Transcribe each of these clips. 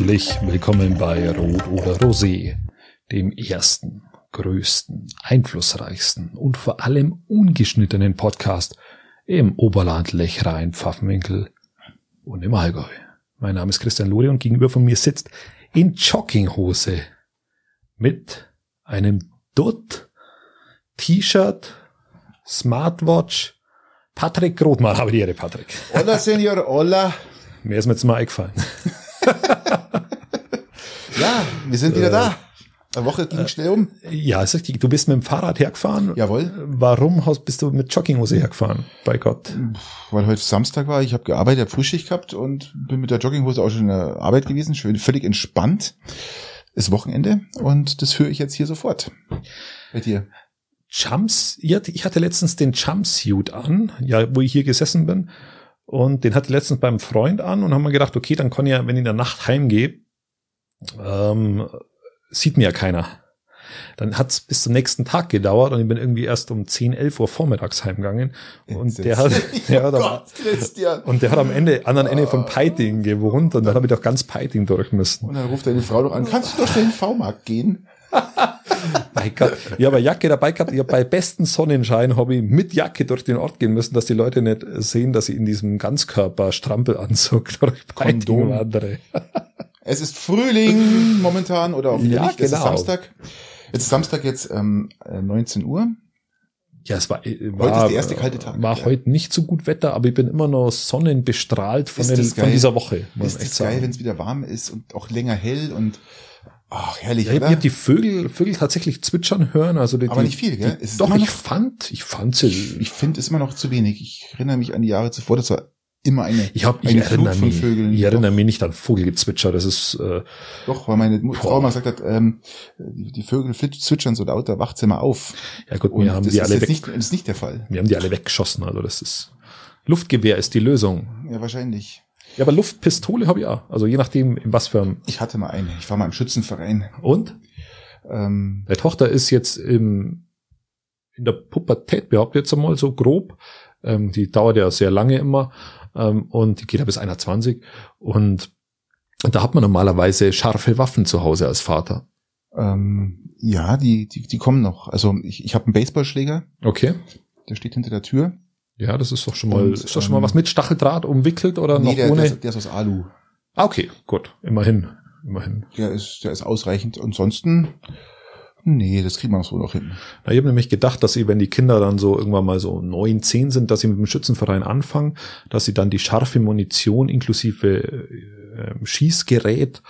Herzlich willkommen bei Rot oder Rosé, dem ersten, größten, einflussreichsten und vor allem ungeschnittenen Podcast im Oberland, Lechrein, Pfaffenwinkel und im Allgäu. Mein Name ist Christian Lori und gegenüber von mir sitzt in Jogginghose mit einem Dutt, T-Shirt, Smartwatch, Patrick Grothmann, habe die Ehre, Patrick. Hola, Senor, hola. Mir ist mir jetzt mal eingefallen. ja, wir sind wieder da. Eine Woche ging schnell um. Ja, ist richtig. Du bist mit dem Fahrrad hergefahren. Jawohl. Warum hast, bist du mit Jogginghose hergefahren? Bei Gott. Weil heute Samstag war, ich habe gearbeitet, habe Frühschicht gehabt und bin mit der Jogginghose auch schon in der Arbeit gewesen, schön völlig entspannt. Ist Wochenende und das führe ich jetzt hier sofort. Bei dir. Jumps, ich hatte letztens den Jumpsuit an, ja, wo ich hier gesessen bin. Und den hatte ich letztens beim Freund an und haben mir gedacht, okay, dann kann ich ja, wenn ich in der Nacht heimgehe, ähm, sieht mir ja keiner. Dann hat's bis zum nächsten Tag gedauert und ich bin irgendwie erst um 10, 11 Uhr vormittags heimgegangen. Und der hat, der hat, am, und der hat am Ende, anderen Ende von Peiting gewohnt und dann habe ich doch ganz Peiting durch müssen. Und dann ruft deine Frau doch an, kannst du doch schnell in den V-Markt gehen? Mein Gott. Ich habe Jacke dabei gehabt. Ich habe bei besten Sonnenschein habe ich mit Jacke durch den Ort gehen müssen, dass die Leute nicht sehen, dass ich in diesem Ganzkörper-Strampelanzug durch Kondom wandere. es ist Frühling momentan oder wieder ja, nicht. Genau. Es ist. Samstag. Jetzt ist Samstag jetzt ähm, 19 Uhr. Ja, es war, äh, war heute ist der erste kalte Tag. War ja. heute nicht so gut Wetter, aber ich bin immer noch sonnenbestrahlt von, den, von dieser Woche. Ist es geil, wenn es wieder warm ist und auch länger hell und Ach, herrlich, ja, ich habe die Vögel, Vögel tatsächlich zwitschern hören, also die, aber nicht viel, gell? Die, doch, ich fand, ich fand sie. Ich, ich finde es immer noch zu wenig. Ich erinnere mich an die Jahre zuvor, das war immer eine, ich hab, eine ich Flut von mich, Vögeln. Ich erinnere mich nicht an Vogelgezwitscher, das ist äh, Doch, weil meine boah. Frau mal gesagt hat, ähm, die, die Vögel zwitschern so laut, da wacht sie mal auf. Ja gut, wir haben die alle weg. Nicht, das ist nicht der Fall. Wir haben die alle weggeschossen, also das ist Luftgewehr ist die Lösung. Ja, wahrscheinlich. Ja, aber Luftpistole habe ich auch. Also je nachdem, in was für ein Ich hatte mal eine. Ich war mal im Schützenverein. Und? Ähm, Meine Tochter ist jetzt im, in der Pubertät, behauptet jetzt einmal so grob. Ähm, die dauert ja sehr lange immer. Ähm, und die geht ja bis 21. Und, und da hat man normalerweise scharfe Waffen zu Hause als Vater. Ähm, ja, die, die, die kommen noch. Also ich, ich habe einen Baseballschläger. Okay. Der steht hinter der Tür. Ja, das ist doch schon mal, und, ist doch schon mal ähm, was mit Stacheldraht umwickelt oder nee, noch der, ohne? Der ist, der ist aus Alu. Ah, okay, gut. Immerhin. Immerhin. Der ist, der ist ausreichend. Ansonsten, nee, das kriegen wir so noch hin. Na, ich habe nämlich gedacht, dass sie, wenn die Kinder dann so irgendwann mal so neun, zehn sind, dass sie mit dem Schützenverein anfangen, dass sie dann die scharfe Munition inklusive äh, Schießgerät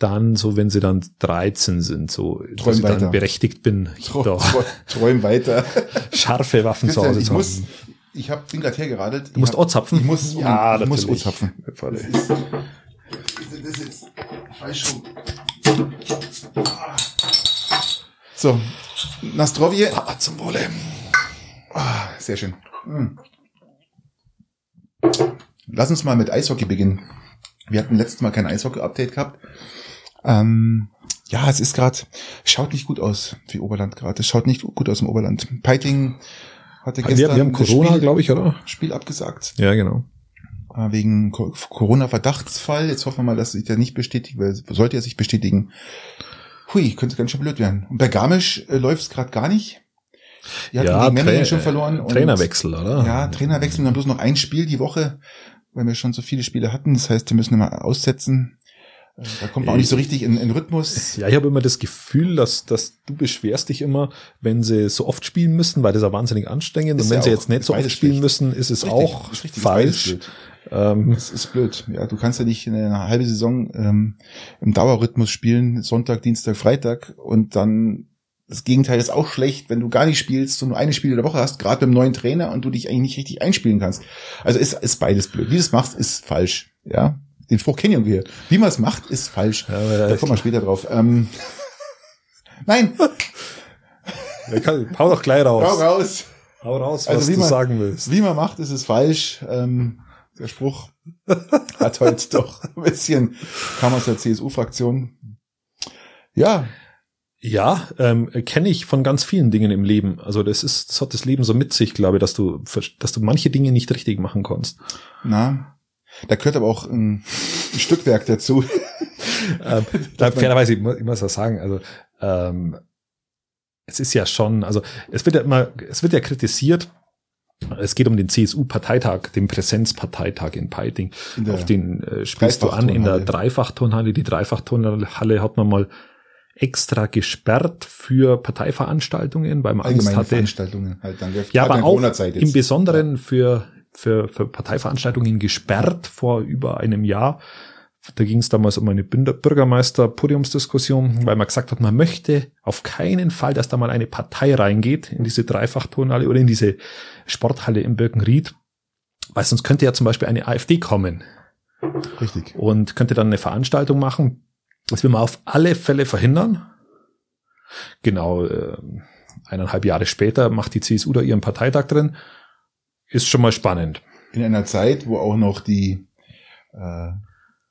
dann so, wenn sie dann 13 sind, so, träum dass ich weiter. dann berechtigt bin, träum, träum weiter. scharfe Waffen zu Hause zu haben ich hab, bin gerade hergeradelt. Du musst Ohr zapfen? Ich muss, ja, ich muss Ohr zapfen. Das ist, das ist falsch rum. So, Nastrovje. Ah, zum Wohle. Ah, sehr schön. Hm. Lass uns mal mit Eishockey beginnen. Wir hatten letztes Mal kein Eishockey-Update gehabt. Ähm, ja, es ist gerade, schaut nicht gut aus für Oberland gerade. Es schaut nicht gut aus im Oberland. Peiting hatte gestern wir, wir haben Corona, glaube ich, oder? Spiel abgesagt. Ja, genau. Äh, wegen Corona-Verdachtsfall. Jetzt hoffen wir mal, dass sich der nicht bestätigt, weil sollte er sich bestätigen, hui, könnte ganz schön blöd werden. Und bei Garmisch äh, läuft es gerade gar nicht. Die hatten ja, gegen Memmingen schon verloren. Und, Trainerwechsel, oder? Ja, Trainerwechsel und dann bloß noch ein Spiel die Woche, weil wir schon so viele Spiele hatten. Das heißt, wir müssen immer aussetzen. Da kommt man auch nicht so richtig in, in Rhythmus. Ja, ich habe immer das Gefühl, dass, dass du beschwerst dich immer, wenn sie so oft spielen müssen, weil das ist ja wahnsinnig anstrengend. Ist und wenn ja sie jetzt nicht so oft spielen schlecht. müssen, ist es richtig, auch ist richtig, falsch. Ähm, es ist blöd. Ja, du kannst ja nicht in einer halben Saison ähm, im Dauerrhythmus spielen, Sonntag, Dienstag, Freitag und dann das Gegenteil ist auch schlecht, wenn du gar nicht spielst und nur eine Spiele der Woche hast, gerade beim neuen Trainer und du dich eigentlich nicht richtig einspielen kannst. Also ist, ist beides blöd. Wie du es machst, ist falsch. Ja, den Spruch kennen wir. Wie man es macht, ist falsch. Ja, da kommen wir später drauf. Ähm, nein. Kann, hau doch gleich raus. Hau raus. Hau raus, was also, du man, sagen willst. Wie man macht, ist es falsch. Ähm, der Spruch hat heute doch ein bisschen, kam aus der CSU-Fraktion. Ja. Ja, ähm, kenne ich von ganz vielen Dingen im Leben. Also das ist, das hat das Leben so mit sich, glaube ich, dass du, dass du manche Dinge nicht richtig machen kannst. Na, da gehört aber auch ein, ein Stückwerk dazu. ähm, da, fairerweise, ich muss, ich muss das sagen, also ähm, es ist ja schon, also es wird ja immer, es wird ja kritisiert, es geht um den CSU-Parteitag, den Präsenzparteitag in Peiting. Auf den äh, spielst du an in der Dreifachturnhalle. Die Dreifachturnhalle hat man mal extra gesperrt für Parteiveranstaltungen, weil man Angst hatte. Veranstaltungen halt dann. Ja, aber auch im Besonderen für, für, für Parteiveranstaltungen gesperrt vor über einem Jahr, da ging es damals um eine Bürgermeister-Podiumsdiskussion, weil man gesagt hat, man möchte auf keinen Fall, dass da mal eine Partei reingeht in diese Dreifachturnhalle oder in diese Sporthalle in Birkenried, weil sonst könnte ja zum Beispiel eine AfD kommen. Richtig. Und könnte dann eine Veranstaltung machen. Das will man auf alle Fälle verhindern. Genau, äh, eineinhalb Jahre später macht die CSU da ihren Parteitag drin. Ist schon mal spannend. In einer Zeit, wo auch noch die äh,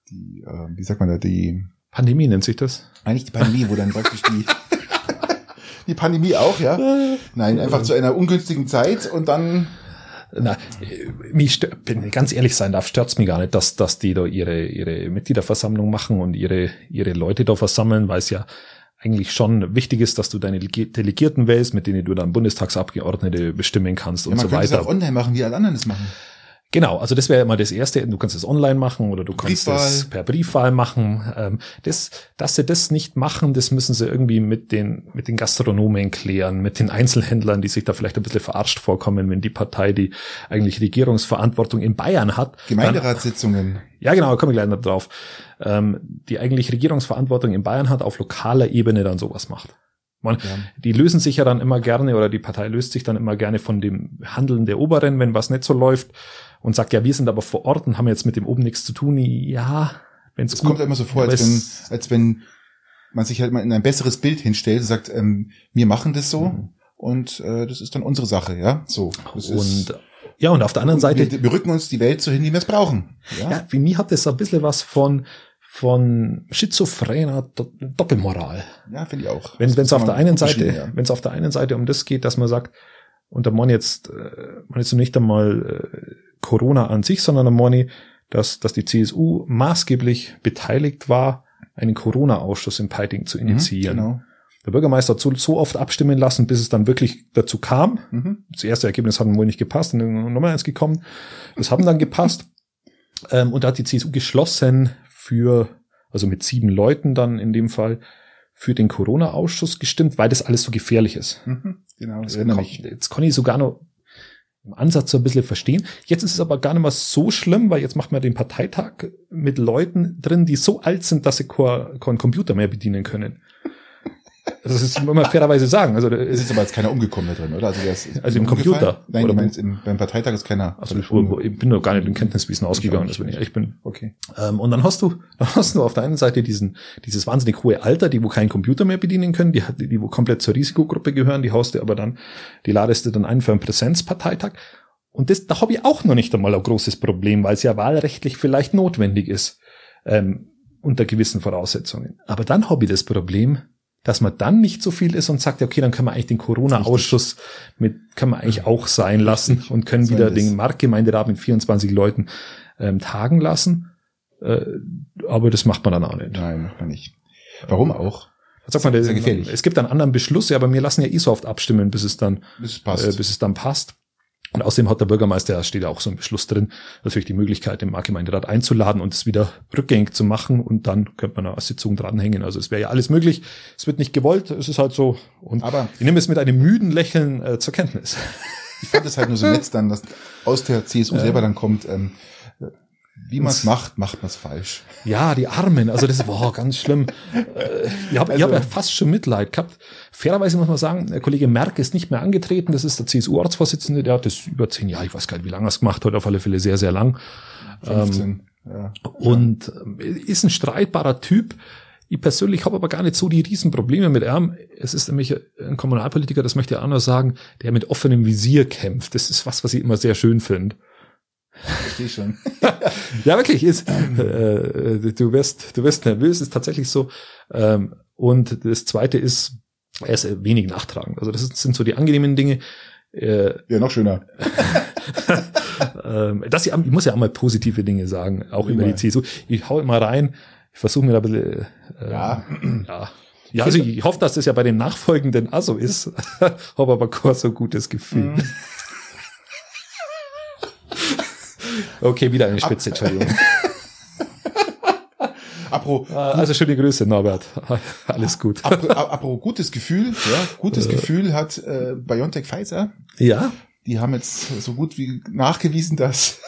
die, äh, wie sagt man da, die Pandemie nennt sich das? Eigentlich die Pandemie, wo dann praktisch die die Pandemie auch, ja? Nein, einfach zu einer ungünstigen Zeit und dann na, mich wenn ich ganz ehrlich sein darf, stört's mich gar nicht, dass, dass die da ihre, ihre Mitgliederversammlung machen und ihre, ihre Leute da versammeln, weil es ja eigentlich schon wichtig ist, dass du deine Delegierten wählst, mit denen du dann Bundestagsabgeordnete bestimmen kannst ja, und so weiter. Man könnte es auch online machen, wie alle anderen es machen. Genau, also das wäre immer das Erste. Du kannst es online machen oder du kannst es per Briefwahl machen. Ähm, das, dass sie das nicht machen, das müssen sie irgendwie mit den, mit den Gastronomen klären, mit den Einzelhändlern, die sich da vielleicht ein bisschen verarscht vorkommen, wenn die Partei, die eigentlich Regierungsverantwortung in Bayern hat. Gemeinderatssitzungen. Dann, ja, genau, da komme ich gleich noch drauf. Ähm, die eigentlich Regierungsverantwortung in Bayern hat, auf lokaler Ebene dann sowas macht. Man, ja. Die lösen sich ja dann immer gerne oder die Partei löst sich dann immer gerne von dem Handeln der Oberen, wenn was nicht so läuft und sagt, ja, wir sind aber vor Ort und haben jetzt mit dem oben nichts zu tun. Ja, wenn es kommt immer so vor, als wenn, als wenn man sich halt mal in ein besseres Bild hinstellt und sagt, ähm, wir machen das so mhm. und äh, das ist dann unsere Sache, ja. So. Das und ist, ja, und auf der anderen Seite. Wir, wir, rücken uns die Welt so hin, wie wir es brauchen. Ja, ja für mich hat das ein bisschen was von von schizophrener Doppelmoral. Ja, finde ich auch. Wenn es auf der einen Seite, ja. wenn es auf der einen Seite um das geht, dass man sagt, und da man jetzt, äh, man jetzt nicht einmal äh, Corona an sich, sondern am Morni, dass, dass die CSU maßgeblich beteiligt war, einen Corona-Ausschuss in Peiting zu mhm, initiieren. Mhm, genau. Der Bürgermeister hat so, so oft abstimmen lassen, bis es dann wirklich dazu kam. Mhm. Das erste Ergebnis hat wohl nicht gepasst, und dann nochmal eins gekommen. Das haben dann gepasst. Ähm, und da hat die CSU geschlossen für, also mit sieben Leuten dann in dem Fall, für den Corona-Ausschuss gestimmt, weil das alles so gefährlich ist. Mhm, genau, das kann, jetzt kann ich sogar noch im Ansatz so ein bisschen verstehen. Jetzt ist es aber gar nicht mehr so schlimm, weil jetzt macht man den Parteitag mit Leuten drin, die so alt sind, dass sie keinen Computer mehr bedienen können. Das ist immer fairerweise sagen. Also es ist aber jetzt keiner umgekommen da drin, oder? Also, also im Computer. Nein, du meinst im, beim Parteitag ist keiner. Also ich, ich bin doch gar nicht in Kenntniswissen ausgegangen, das wenn ich ehrlich bin. Okay. Ähm, und dann hast du, dann hast du auf der einen Seite diesen, dieses wahnsinnig hohe Alter, die wo keinen Computer mehr bedienen können, die, die, die wo komplett zur Risikogruppe gehören, die haust du aber dann, die ladest du dann ein für einen Präsenzparteitag. Und das, da habe ich auch noch nicht einmal ein großes Problem, weil es ja wahlrechtlich vielleicht notwendig ist, ähm, unter gewissen Voraussetzungen. Aber dann habe ich das Problem, dass man dann nicht so viel ist und sagt, okay, dann können wir eigentlich den Corona-Ausschuss mit, können wir eigentlich auch sein lassen und können wieder den Marktgemeinderat mit 24 Leuten ähm, tagen lassen. Äh, aber das macht man dann auch nicht. Nein, macht man nicht. Warum auch? Was sagt man, das ist ja gefährlich. Es gibt einen anderen Beschluss, ja, aber wir lassen ja eh so oft abstimmen, bis es dann, bis es, passt. Äh, bis es dann passt. Und außerdem hat der Bürgermeister, da steht auch so ein Beschluss drin, natürlich die Möglichkeit, den Marktgemeinderat einzuladen und es wieder rückgängig zu machen und dann könnte man eine Sitzung dranhängen. Also es wäre ja alles möglich. Es wird nicht gewollt, es ist halt so. Und Aber ich nehme es mit einem müden Lächeln äh, zur Kenntnis. Ich fand es halt nur so nett dann, dass aus der CSU selber dann kommt, ähm, wie man es macht, macht man es falsch. Ja, die Armen, also das war ganz schlimm. Äh, ich habe also, hab ja fast schon Mitleid gehabt. Fairerweise muss man sagen, der Kollege Merck ist nicht mehr angetreten, das ist der CSU-Ortsvorsitzende, der hat das über zehn Jahre, ich weiß gar nicht, wie lange er es gemacht hat, auf alle Fälle sehr, sehr lang. 15, ähm, ja. Und äh, ist ein streitbarer Typ. Ich persönlich habe aber gar nicht so die Riesenprobleme mit ihm. Es ist nämlich ein Kommunalpolitiker, das möchte ich auch noch sagen, der mit offenem Visier kämpft. Das ist was, was ich immer sehr schön finde. Verstehe schon. ja, wirklich ist. Äh, du wirst, du wirst nervös, ist tatsächlich so. Ähm, und das Zweite ist, er ist wenig nachtragend. Also das sind so die angenehmen Dinge. Äh, ja, noch schöner. ähm, das, ich muss ja auch mal positive Dinge sagen, auch Immer. über die CSU. Ich hau mal rein. Ich versuche mir da ein bisschen, äh, Ja. ja. Ja, also ich hoffe, dass das ja bei den nachfolgenden auch so ist. Habe aber kein so gutes Gefühl. Mhm. Okay, wieder eine Spitze, Entschuldigung. Apro, Also schöne Grüße, Norbert. Alles gut. apro, apro gutes Gefühl, ja, gutes Gefühl hat äh, BioNTech Pfizer. Ja, Die haben jetzt so gut wie nachgewiesen, dass,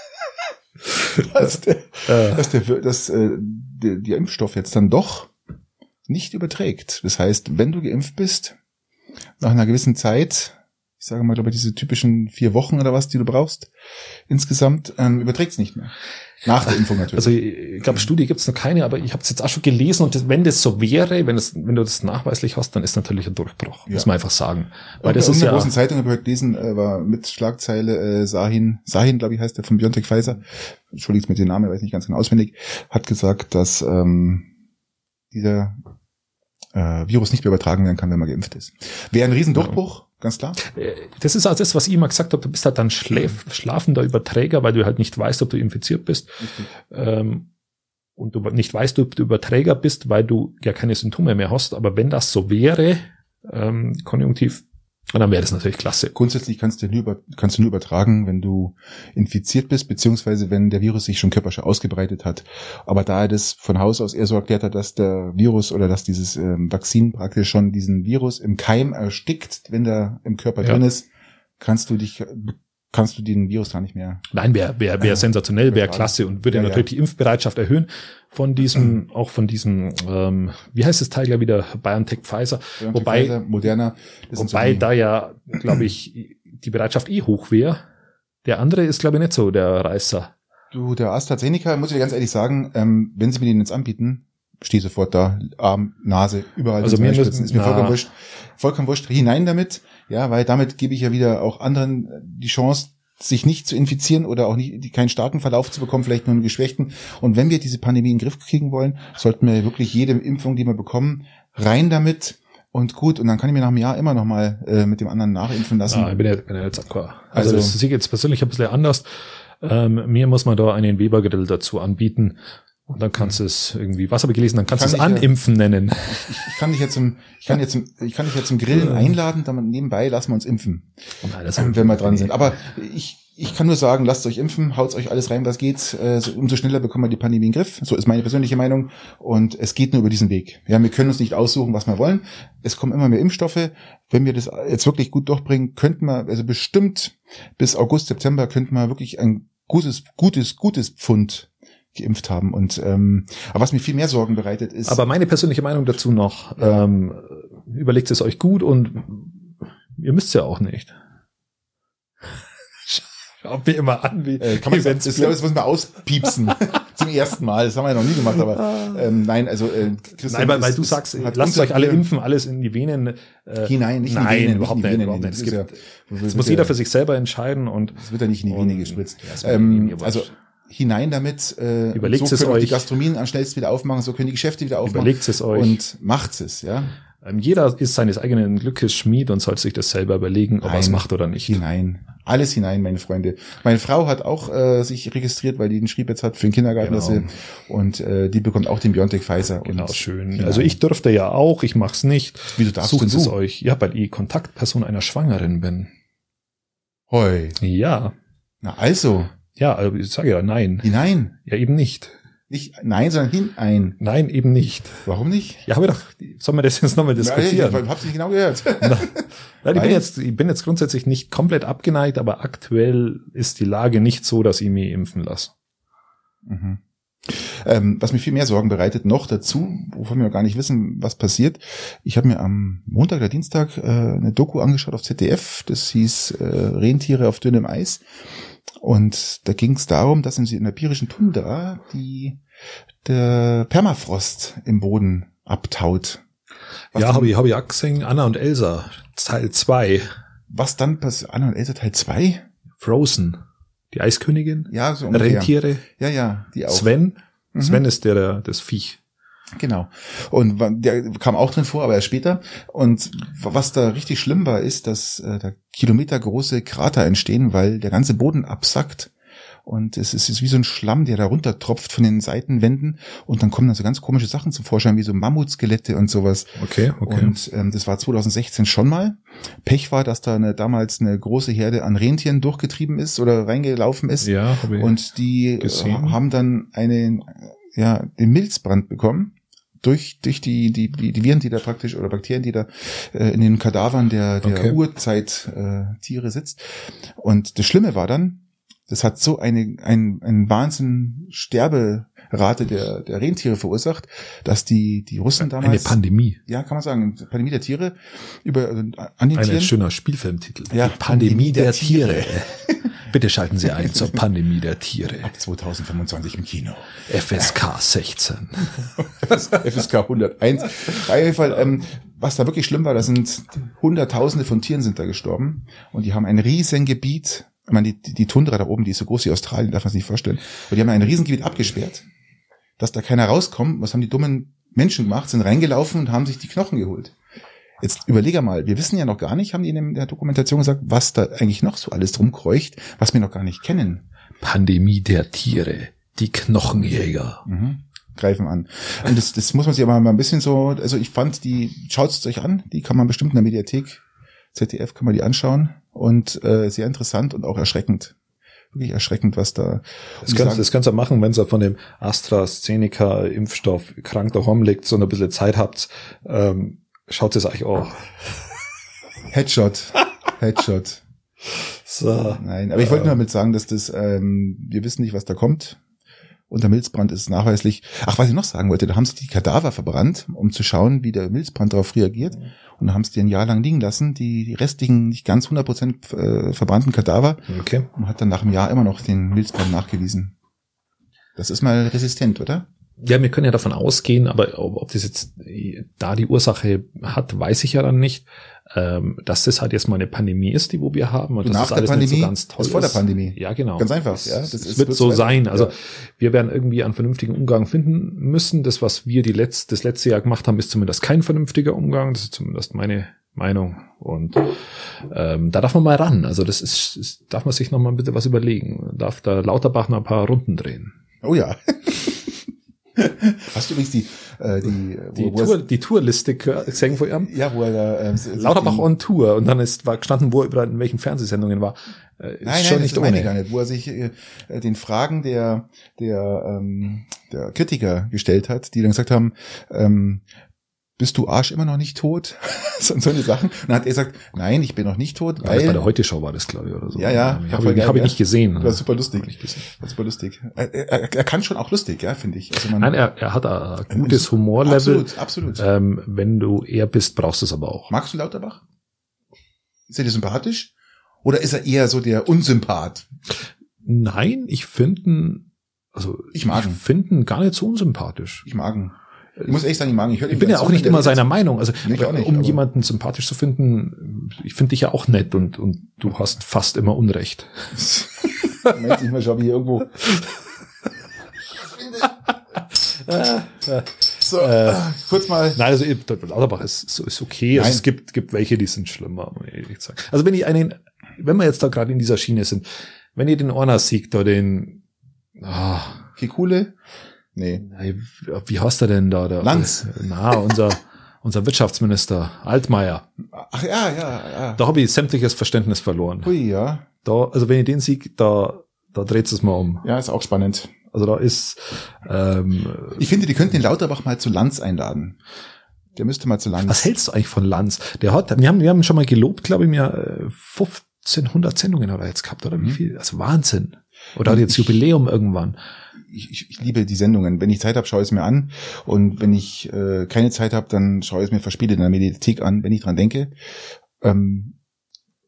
dass, der, äh, dass, der, dass äh, der, der Impfstoff jetzt dann doch nicht überträgt. Das heißt, wenn du geimpft bist, nach einer gewissen Zeit, ich sage mal, glaube ich, diese typischen vier Wochen oder was, die du brauchst, insgesamt, ähm, überträgt es nicht mehr. Nach der Impfung natürlich. also ich glaube, Studie gibt's noch keine, aber ich habe es jetzt auch schon gelesen und das, wenn das so wäre, wenn, es, wenn du das nachweislich hast, dann ist natürlich ein Durchbruch. Ja. Muss man einfach sagen. Weil Und das ist irgendeiner ja, großen Zeitung habe ich heute gelesen, äh, war mit Schlagzeile äh, Sahin, Sahin, glaube ich, heißt der von BioNTech Pfizer, entschuldigt mit dem Namen, weiß nicht ganz genau auswendig, hat gesagt, dass ähm, dieser äh, Virus nicht mehr übertragen werden kann, wenn man geimpft ist. Wäre ein Riesendurchbruch, ganz klar. Äh, Das ist auch das, was ich immer gesagt habe, du bist halt dann schläf, schlafender Überträger, weil du halt nicht weißt, ob du infiziert bist. Ähm, und du nicht weißt, ob du Überträger bist, weil du ja keine Symptome mehr hast. Aber wenn das so wäre, ähm, konjunktiv, dann wäre das natürlich klasse. Grundsätzlich kannst du, nur über, kannst du nur übertragen, wenn du infiziert bist, beziehungsweise wenn der Virus sich schon körperlich ausgebreitet hat. Aber da er das von Haus aus eher so erklärt hat, dass der Virus oder dass dieses ähm, Vakzin praktisch schon diesen Virus im Keim erstickt, wenn der im Körper Ja. drin ist, kannst du dich, kannst du den Virus da nicht mehr. Nein, wäre wär, wär Ja. sensationell, wäre klasse und würde Ja, ja. natürlich die Impfbereitschaft erhöhen von diesem, auch von diesem, ähm, wie heißt das Teil ja wieder, BioNTech Pfizer, BioNTech, Wobei- Pfizer, Moderna, so wobei die- da ja, glaube ich, die Bereitschaft eh hoch wäre. Der andere ist, glaube ich, nicht so der Reißer. Du, der AstraZeneca, muss ich dir ganz ehrlich sagen, ähm, wenn sie mir den jetzt anbieten, stehe sofort da, Arm, Nase, überall. Also mir müssen- ist mir na. vollkommen wurscht, vollkommen wurscht, hinein damit, ja, weil damit gebe ich ja wieder auch anderen die Chance, sich nicht zu infizieren oder auch nicht, keinen starken Verlauf zu bekommen, vielleicht nur einen geschwächten. Und wenn wir diese Pandemie in den Griff kriegen wollen, sollten wir wirklich jede Impfung, die wir bekommen, rein damit und gut. Und dann kann ich mir nach einem Jahr immer noch mal äh, mit dem anderen nachimpfen lassen. Ah, ich bin ja, bin ja jetzt d'accord. Also, Also- das sehe ich jetzt persönlich ein bisschen anders. Ähm, mir muss man da einen Weber-Grill dazu anbieten. Und dann kannst du es irgendwie, was habe ich gelesen, dann kannst du es ich ja- Animpfen nennen. Ich, ich kann dich jetzt zum, ich kann jetzt zum, ich kann dich jetzt zum Grillen einladen, dann nebenbei lassen wir uns impfen. Nein, das wenn wir dran sind. Aber ich, ich kann nur sagen, lasst euch impfen, haut euch alles rein, was geht. Äh, so, umso schneller bekommen wir die Pandemie in den Griff. So ist meine persönliche Meinung. Und es geht nur über diesen Weg. Ja, wir können uns nicht aussuchen, was wir wollen. Es kommen immer mehr Impfstoffe. Wenn wir das jetzt wirklich gut durchbringen, könnten wir, also bestimmt bis August, September könnten wir wirklich ein gutes, gutes, gutes Pfund geimpft haben. Und ähm, aber was mir viel mehr Sorgen bereitet ist. Aber meine persönliche Meinung dazu noch, ähm, überlegt es euch gut und ihr müsst ja auch nicht. Schaut mir immer an, wie, Äh, kann man das, wenn's das, das muss man auspiepsen. Zum ersten Mal. Das haben wir ja noch nie gemacht, aber ähm, nein, also äh, Christian Nein, weil, weil du sagst, lasst euch alle impfen, alles in die Venen. Äh, Hinein, nicht in die nein, Venen, überhaupt nicht in die nicht, Venen, überhaupt nicht. Es, das gibt, ja- es wird muss jeder für sich selber entscheiden und Das wird ja nicht in die Und- Vene gespritzt. Ähm, also hinein damit. Äh, Überlegt so es können auch die euch. Gastronomien am schnellsten wieder aufmachen, so können die Geschäfte wieder aufmachen. überlegt es euch. Und macht es, ja. ähm, jeder ist seines eigenen Glückes Schmied und soll sich das selber überlegen, ob er es macht oder nicht. Hinein. Alles hinein, meine Freunde. Meine Frau hat auch äh, sich registriert, weil die einen Schrieb jetzt hat für den Kindergarten. Genau. Sie, und äh, die bekommt auch den Biontech Pfizer. Genau, und schön. hinein. Also ich dürfte ja auch, ich mach's nicht. Wieso darfst Sucht denn es du? euch. Ja, weil ich Kontaktperson einer Schwangeren bin. Hoi. Ja. Na also, Ja, also ich sage ja nein. hinein. Ja, eben nicht. Nicht nein, sondern hinein. Nein, eben nicht. Warum nicht? Ja, habe ich doch, sollen wir das jetzt nochmal Ja, diskutieren? ich hab's nicht genau gehört. Nein, ich bin Nein? jetzt, ich bin jetzt grundsätzlich nicht komplett abgeneigt, aber aktuell ist die Lage nicht so, dass ich mich impfen lasse. Mhm. Ähm, was mir viel mehr Sorgen bereitet, noch dazu, wovon wir gar nicht wissen, was passiert. Ich habe mir am Montag oder Dienstag äh, eine Doku angeschaut auf ZDF, das hieß äh, Rentiere auf dünnem Eis. Und da ging es darum, dass in der empirischen Tundra die der Permafrost im Boden abtaut. Was ja, habe ich, habe ich auch gesehen, Anna und Elsa, Teil 2, Was dann passiert? Anna und Elsa Teil 2? Frozen, die Eiskönigin, Ja, so ungefähr. Rentiere, Ja, ja, die auch. Sven, Mhm. Sven ist der, der, das Viech. Genau. Und der kam auch drin vor, aber erst später. Und wa- was da richtig schlimm war, ist, dass äh, da kilometergroße Krater entstehen, weil der ganze Boden absackt Und es ist, ist wie so ein Schlamm, der da runtertropft von den Seitenwänden und dann kommen dann so ganz komische Sachen zum Vorschein, wie so Mammutskelette und sowas. Okay, okay. Und ähm, das war 2016 schon mal. Pech war, dass da eine, damals eine große Herde an Rentieren durchgetrieben ist oder reingelaufen ist. ja, habe ich. Und die äh, gesehen. haben dann einen, ja, den Milzbrand bekommen. Durch, durch die, die, die, die Viren, die da praktisch, oder Bakterien, die da äh, in den Kadavern der, der Okay. Urzeit-Tiere äh, Tiere sitzt. Und das Schlimme war dann, das hat so eine, ein, ein Wahnsinn Sterberate der, der Rentiere verursacht, dass die, die Russen Eine damals, Pandemie. ja, kann man sagen, Pandemie der Tiere, über, äh, an den Ein Tieren. schöner Spielfilmtitel. Ja, Die Pandemie der, Tiere. Bitte schalten Sie ein zur Pandemie der Tiere. 2025 im Kino. FSK 16. FSK 101. Auf jeden Fall, ähm, was da wirklich schlimm war, da sind Hunderttausende von Tieren sind da gestorben und die haben ein riesen Gebiet. Ich meine, die, die, die Tundra da oben, die ist so groß wie Australien, darf man sich nicht vorstellen. Aber die haben ein Riesengebiet abgesperrt, dass da keiner rauskommt. Was haben die dummen Menschen gemacht? Sind reingelaufen und haben sich die Knochen geholt. Jetzt überlege mal, wir wissen ja noch gar nicht, haben die in der Dokumentation gesagt, was da eigentlich noch so alles drum kreucht, was wir noch gar nicht kennen. Pandemie der Tiere. Die Knochenjäger. Mhm. Greifen an. Und das, das muss man sich aber mal ein bisschen so, also ich fand die, schaut es euch an, die kann man bestimmt in der Mediathek, ZDF kann man die anschauen und äh, sehr interessant und auch erschreckend. Wirklich erschreckend, was da. Das kannst, das kannst du machen, wenn ihr von dem AstraZeneca-Impfstoff krank daheim liegt, so ein bisschen Zeit habt. Ähm, schaut es euch auch. Headshot. Headshot. So. Nein, aber ich wollte nur damit sagen, dass das, ähm, wir wissen nicht, was da kommt. Und der Milzbrand ist nachweislich. Ach, was ich noch sagen wollte, da haben sie die Kadaver verbrannt, um zu schauen, wie der Milzbrand darauf reagiert. Und haben sie die ein Jahr lang liegen lassen, die, restlichen, nicht ganz 100% äh, verbrannten Kadaver. Okay. Und hat dann nach einem Jahr immer noch den Milzbrand nachgewiesen. Das ist mal resistent, oder? Ja, wir können ja davon ausgehen, aber ob, ob das jetzt da die Ursache hat, weiß ich ja dann nicht, ähm, dass das halt jetzt mal eine Pandemie ist, die wo wir haben und Und das der alles nicht so Pandemie ganz toll ist vor der ist. Pandemie. Ja, genau. Ganz einfach, Das, ja. Das ist- wird so sein. Also ja. wir werden irgendwie einen vernünftigen Umgang finden müssen. Das, was wir die letzt, das letzte Jahr gemacht haben, ist zumindest kein vernünftiger Umgang. Das ist zumindest meine Meinung. Und ähm, da darf man mal ran. Also das ist, ist darf man sich noch mal bitte was überlegen. Darf da Lauterbach noch ein paar Runden drehen. Oh ja. Hast du übrigens die, äh, die, Die, wo, Tour, die Tourliste gesehen von ihm. ja, wo er da, ähm, Lauterbach on Tour. Und dann ist war gestanden, wo er überall in welchen Fernsehsendungen war. Äh, ist Nein, schon nein, nicht ohne. gar nicht, wo er sich äh, äh, den Fragen der der ähm, der Kritiker gestellt hat, die dann gesagt haben, ähm, bist du Arsch immer noch nicht tot? so, so eine Sachen. Und dann hat er gesagt, nein, ich bin noch nicht tot, Ja, das bei weil der Heute-Show war das, glaube ich, oder so. Ja, ja, Ich ja, habe ich, geil, hab ich ja. nicht gesehen. das war super lustig. Ich war super lustig. Er, er, er kann schon auch lustig, ja, finde ich. Also man, Nein, er, er hat ein gutes Humorlevel. absolut, absolut. Ähm, wenn du er bist, brauchst du es aber auch. Magst du Lauterbach? Ist er dir sympathisch? Oder ist er eher so der Unsympath? Nein, ich finde also Ich mag ihn. finde ihn gar nicht so unsympathisch. Ich mag ihn. Ich muss ehrlich sagen, ich mag ihn. Ich, hör Ich bin ja auch nicht immer seiner. Meinung. Also Nee, nicht, um jemanden sympathisch zu finden, ich finde dich ja auch nett und, und du hast fast immer Unrecht. Moment, ich mal schaue, hier irgendwo. So, Äh, äh, kurz mal. Nein, also Lauterbach ist, ist, okay. Also es gibt, gibt welche, die sind schlimmer, muss ich ehrlich sagen. Also wenn ich einen, wenn wir jetzt da gerade in dieser Schiene sind, wenn ihr den Orner siegt, da den, ah, Kikule? Nee. Wie heißt er denn da? Der, Lanz. Na, unser, unser Wirtschaftsminister Altmaier. Ach ja, ja, ja. Da habe ich sämtliches Verständnis verloren. Hui, ja. Da, also wenn ich den sieg, da, da dreht es mal um. Ja, ist auch spannend. Also da ist, ähm, Ich finde, die könnten den Lauterbach mal zu Lanz einladen. Der müsste mal zu Lanz. was hältst du eigentlich von Lanz? Der hat, wir haben, wir haben schon mal gelobt, glaube ich, mir äh, 1500 Sendungen hat er jetzt gehabt, oder wie Mhm. viel? Also Wahnsinn. Oder hat jetzt Jubiläum irgendwann. Ich, ich, ich liebe die Sendungen. Wenn ich Zeit habe, schaue ich es mir an. Und wenn ich äh, keine Zeit habe, dann schaue ich es mir verspielt in der Mediathek an, wenn ich dran denke. Ähm,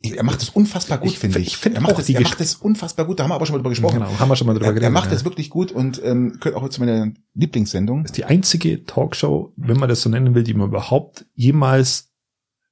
er macht es unfassbar gut, Ich finde find- ich. ich find er macht auch es, die er macht es unfassbar gut. Da haben wir aber schon mal drüber gesprochen. Genau, haben wir schon mal drüber Er, er geredet. macht ja. es wirklich gut und ähm, gehört auch zu meiner Lieblingssendung. ist die einzige Talkshow, wenn man das so nennen will, die man überhaupt jemals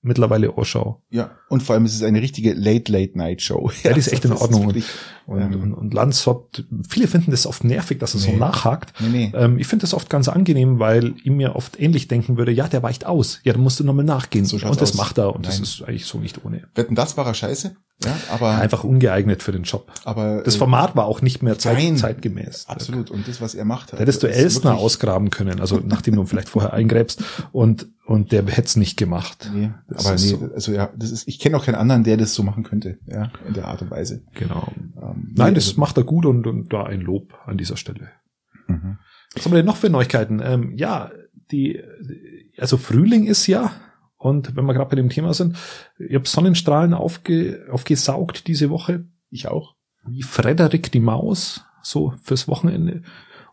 mittlerweile anschaut. Ja, und vor allem ist es eine richtige Late-Late-Night-Show. Ja, die ist echt in das Ordnung. wirklich- Und, Ähm. und, und Lanz hat, viele finden das oft nervig, dass er so Nee. nachhakt. Nee, nee. Ähm, ich finde das oft ganz angenehm, weil ihm mir oft ähnlich denken würde, ja, der weicht aus. Ja, dann musst du nochmal nachgehen. So und das aus. macht er und das Nein. ist eigentlich so nicht ohne. Wetten, das war er scheiße? Ja, aber Einfach ungeeignet für den Job. aber Das äh, Format war auch nicht mehr zeit, nein. zeitgemäß. absolut und das was er macht, Da hättest du Elsner ausgraben können, also nachdem du vielleicht vorher eingräbst und, und der hätte es nicht gemacht. Nee, Das aber nee, so. also ja, das ist ich kenne auch keinen anderen, der das so machen könnte, ja, in der Art und Weise. Genau. Ähm, Nein, nee, das also- macht er gut und, und da ein Lob an dieser Stelle. Mhm. Was haben wir denn noch für Neuigkeiten? Ähm, ja, die, also Frühling ist ja, und wenn wir gerade bei dem Thema sind, ich habe Sonnenstrahlen aufge, aufgesaugt diese Woche, Ich auch. wie Frederik die Maus, so fürs Wochenende.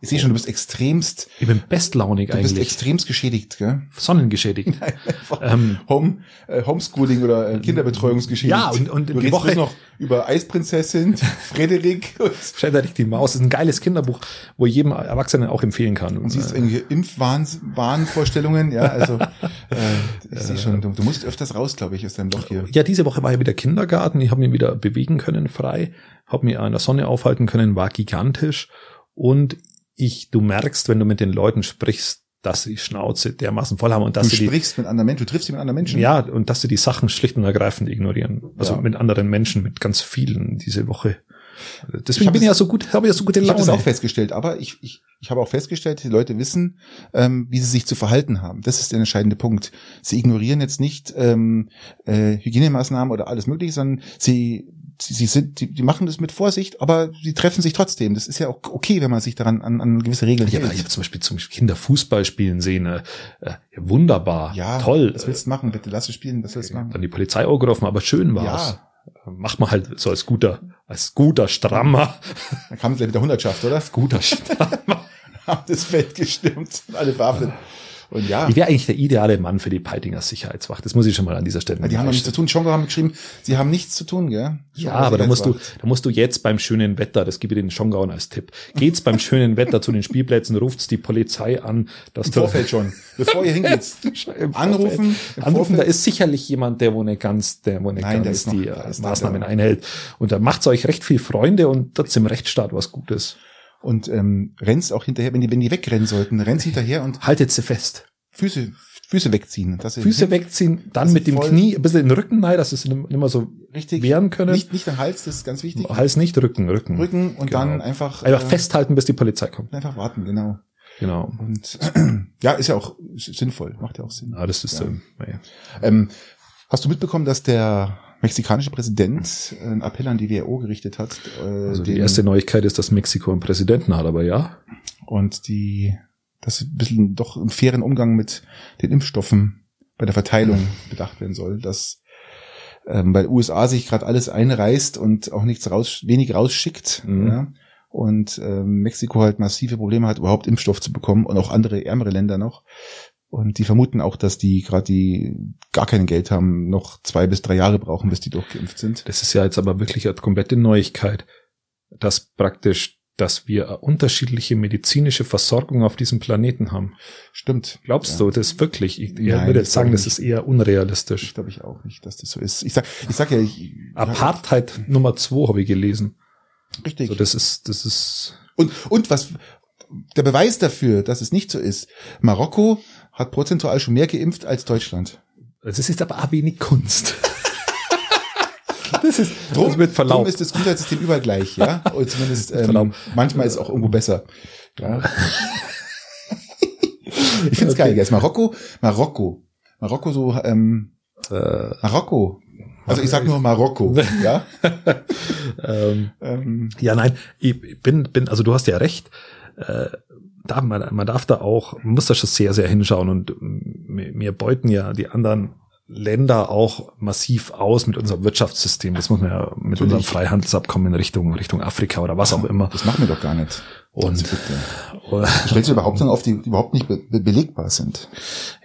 Ich sehe schon, du bist extremst, Ich bin bestlaunig du bist eigentlich. extremst geschädigt, gell? Sonnengeschädigt. ähm, Home, äh, Homeschooling oder äh, Kinderbetreuungsgeschädigt. Ja, und- und du die Woche- noch über Eisprinzessin, Frederik Frederik die Maus ist ein geiles Kinderbuch, wo ich jedem Erwachsenen auch empfehlen kann. und siehst Äh, irgendwelche Impfwahnvorstellungen, ja, also äh, ich sehe schon, du, du musst öfters raus, glaube ich, aus deinem Loch hier. Ja, diese Woche war ja wieder Kindergarten. Ich habe mich wieder bewegen können frei, habe mich an der Sonne aufhalten können, war gigantisch. Und ich, du merkst, wenn du mit den Leuten sprichst, dass sie die Schnauze dermaßen voll haben und dass Du sie die, sprichst mit anderen Menschen, du triffst dich mit anderen Menschen. ja, und dass sie die Sachen schlicht und ergreifend ignorieren. Also Ja. mit anderen Menschen, mit ganz vielen diese Woche. Ich Deswegen hab bin ich ja so gut, habe ja so gute Ich habe Laune. das auch festgestellt, aber ich, ich, ich habe auch festgestellt, die Leute wissen, ähm, wie sie sich zu verhalten haben. Das ist der entscheidende Punkt. Sie ignorieren jetzt nicht ähm, äh, Hygienemaßnahmen oder alles mögliche, sondern sie, sie, sie sind, die, die machen das mit Vorsicht, aber sie treffen sich trotzdem. Das ist ja auch okay, wenn man sich daran an, an gewisse Regeln ja, aber ich hält. habe zum Beispiel zum Kinderfußball spielen sehen, äh, äh, wunderbar, Ja, toll. Was willst du machen? Bitte lass es spielen. Was willst du machen? Dann die Polizei angerufen, aber schön war's. Ja. Macht man halt so als guter, als guter Strammer, Dann kam gleich mit der Hundertschaft, oder? guter Strammer. Haben das Feld gestürmt, alle bewaffnet. Und ja, Ich wäre eigentlich der ideale Mann für die Peitinger Sicherheitswacht. Das muss ich schon mal an dieser Stelle. die haben nichts zu tun. Schonga haben geschrieben, sie haben nichts zu tun, gell? Ja, Schonga aber da musst du, da musst du jetzt beim schönen Wetter, das gebe ich den Schongauern als Tipp, geht's beim schönen Wetter zu den Spielplätzen, ruft's die Polizei an, dass Im du Vorfeld schon, bevor ihr hingeht. Anrufen, Anrufen, da ist sicherlich jemand, der wo nicht ganz, der wo nicht Nein, ganz die äh, noch Maßnahmen einhält. Und da macht's euch recht viel Freunde und das im Rechtsstaat was Gutes. Und ähm, rennst auch hinterher, wenn die, wenn die wegrennen sollten, rennst hinterher und Haltet sie fest. Füße, Füße wegziehen. Dass Füße wegziehen, dann mit dem Knie ein bisschen in den Rücken rein, dass sie es nicht mehr so richtig wehren können. Nicht, nicht am Hals, das ist ganz wichtig. Hals nicht, Rücken, Rücken. Rücken und Genau. dann einfach, Einfach äh, festhalten, bis die Polizei kommt. einfach warten, genau. Genau. Und ja, ist ja auch sinnvoll, macht ja auch Sinn. Ja, das ist, Ja. ähm, naja. Ähm, hast du mitbekommen, dass der mexikanische Präsident einen Appell an die WHO gerichtet hat? Äh, Also die erste Neuigkeit ist, dass Mexiko einen Präsidenten hat, aber ja. und die, dass ein bisschen doch einen fairen Umgang mit den Impfstoffen bei der Verteilung bedacht werden soll, dass ähm, weil USA sich gerade alles einreißt und auch nichts raus, wenig rausschickt, Mhm. ja, und ähm, Mexiko halt massive Probleme hat, überhaupt Impfstoff zu bekommen und auch andere ärmere Länder noch. Und die vermuten auch, dass die gerade die gar kein Geld haben, noch zwei bis drei Jahre brauchen, bis die durchgeimpft sind. Das ist ja jetzt aber wirklich eine komplette Neuigkeit, dass praktisch, dass wir eine unterschiedliche medizinische Versorgung auf diesem Planeten haben. Stimmt. Glaubst Ja. du das wirklich? Ich, ich Nein, würde sagen, das ist eher unrealistisch. Ich glaube ich auch nicht, dass das so ist. Ich sag, ich sag ja, ich, Apartheid Nummer zwei habe ich gelesen. richtig. Also das ist, das ist, Und, und was, der Beweis dafür, dass es nicht so ist, Marokko hat prozentual schon mehr geimpft als Deutschland. das ist aber auch wenig Kunst. das ist, Drum, das wird drum verlaubt. ist das Gesundheitssystem überall gleich, ja? Oder zumindest, Verlaub. ähm, manchmal ist es auch irgendwo besser. Ja. ich find's geil, jetzt Marokko, Marokko, Marokko so, ähm, Äh, Marokko. Also ich sag nur Marokko, ja? ähm, Ähm, Ja, nein, ich bin, bin, also du hast ja recht. Äh, da, man, man darf da auch, man muss da schon sehr, sehr hinschauen und mir, mir beuten ja die anderen Länder auch massiv aus mit unserem Wirtschaftssystem. Das muss man ja mit Natürlich. unserem Freihandelsabkommen in Richtung, Richtung Afrika oder was auch immer. das machen wir doch gar nicht. Und Also Du stellst dir überhaupt auf, die, überhaupt nicht be be belegbar sind.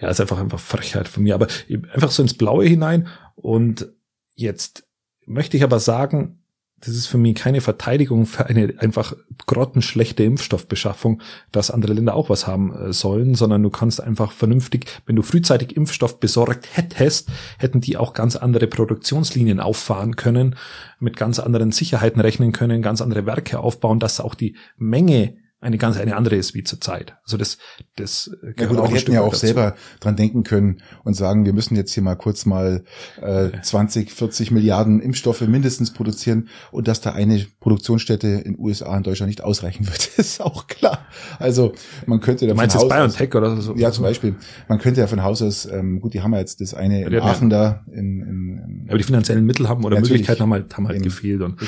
ja, ist einfach einfach Frechheit von mir. Aber einfach so ins Blaue hinein. Und jetzt möchte ich aber sagen, das ist für mich keine Verteidigung für eine einfach grottenschlechte Impfstoffbeschaffung, dass andere Länder auch was haben äh, sollen, sondern du kannst einfach vernünftig, wenn du frühzeitig Impfstoff besorgt hättest, hätten die auch ganz andere Produktionslinien auffahren können, mit ganz anderen Sicherheiten rechnen können, ganz andere Werke aufbauen, dass auch die Menge eine ganz eine andere ist wie zurzeit. Also das, das ja, gut, aber die hätten ja auch dazu. selber dran denken können und sagen, wir müssen jetzt hier mal kurz mal äh, 20, 40 Milliarden Impfstoffe mindestens produzieren und dass da eine Produktionsstätte in USA und Deutschland nicht ausreichen wird, ist auch klar. Also man könnte da Meinst du BioNTech oder so? Ja, zum Beispiel. Man könnte ja von Haus aus, ähm, gut, die haben ja jetzt das eine in Aachen da. In, in, in, aber die finanziellen Mittel haben oder Möglichkeiten haben halt, haben halt gefehlt und,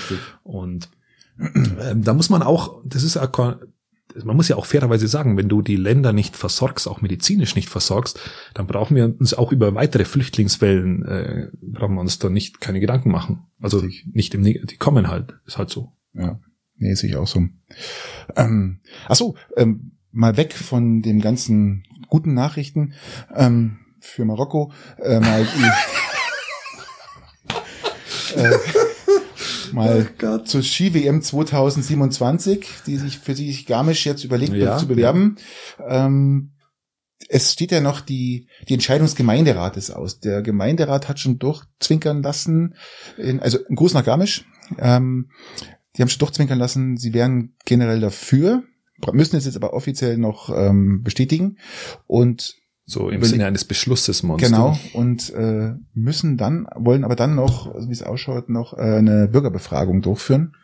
und ähm, da muss man auch, das ist man muss ja auch fairerweise sagen, wenn du die Länder nicht versorgst, auch medizinisch nicht versorgst, dann brauchen wir uns auch über weitere Flüchtlingswellen, äh, brauchen wir uns da nicht keine Gedanken machen. Also nicht im die kommen halt, ist halt so. Ja, nee, sehe ich auch so. Ähm, ach so, ähm, mal weg von den ganzen guten Nachrichten ähm, für Marokko, äh, mal äh, mal oh zur Ski-WM 2027, die sich für sich Garmisch jetzt überlegt ja, zu bewerben. Ja. Ähm, es steht ja noch die, die Entscheidung des Gemeinderates aus. Der Gemeinderat hat schon durchzwinkern lassen, in, also in Groß nach Garmisch, ähm, die haben schon durchzwinkern lassen, sie wären generell dafür, müssen es jetzt aber offiziell noch ähm, bestätigen. Und so im Sinne eines Beschlusses Monster. Genau. Und äh, müssen dann, wollen aber dann noch, also wie es ausschaut, noch äh, eine Bürgerbefragung durchführen,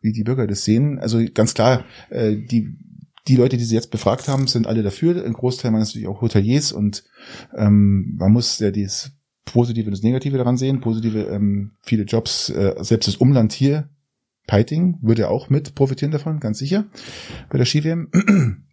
wie die Bürger das sehen. Also ganz klar, äh, die die Leute, die sie jetzt befragt haben, sind alle dafür. Ein Großteil waren natürlich auch Hoteliers und ähm, man muss ja das Positive und das Negative daran sehen. Positive, ähm, viele Jobs, äh, selbst das Umland hier, Peiting, würde auch mit profitieren davon, ganz sicher, bei der Ski-WM.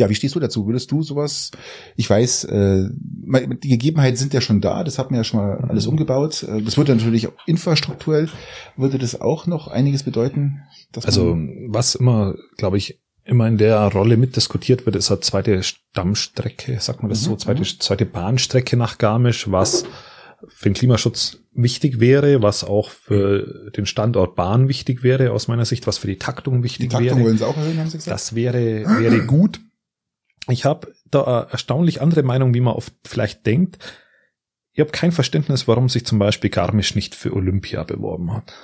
Ja, wie stehst du dazu? Würdest du sowas? Ich weiß, äh, die Gegebenheiten sind ja schon da. Das hat man ja schon mal alles mhm. umgebaut. Äh, das würde natürlich auch infrastrukturell würde das auch noch einiges bedeuten. also was immer, glaube ich, immer in der Rolle mitdiskutiert wird, ist eine zweite Stammstrecke, sagt man das mhm. so, zweite, mhm. zweite Bahnstrecke nach Garmisch, was für den Klimaschutz wichtig wäre, was auch für den Standort Bahn wichtig wäre, aus meiner Sicht, was für die Taktung wichtig die Taktung wäre. Wollen Sie auch erhöhen, haben Sie gesagt? Das wäre, wäre gut. Ich habe da erstaunlich andere Meinung, wie man oft vielleicht denkt. Ich habe kein Verständnis, warum sich zum Beispiel Garmisch nicht für Olympia beworben hat.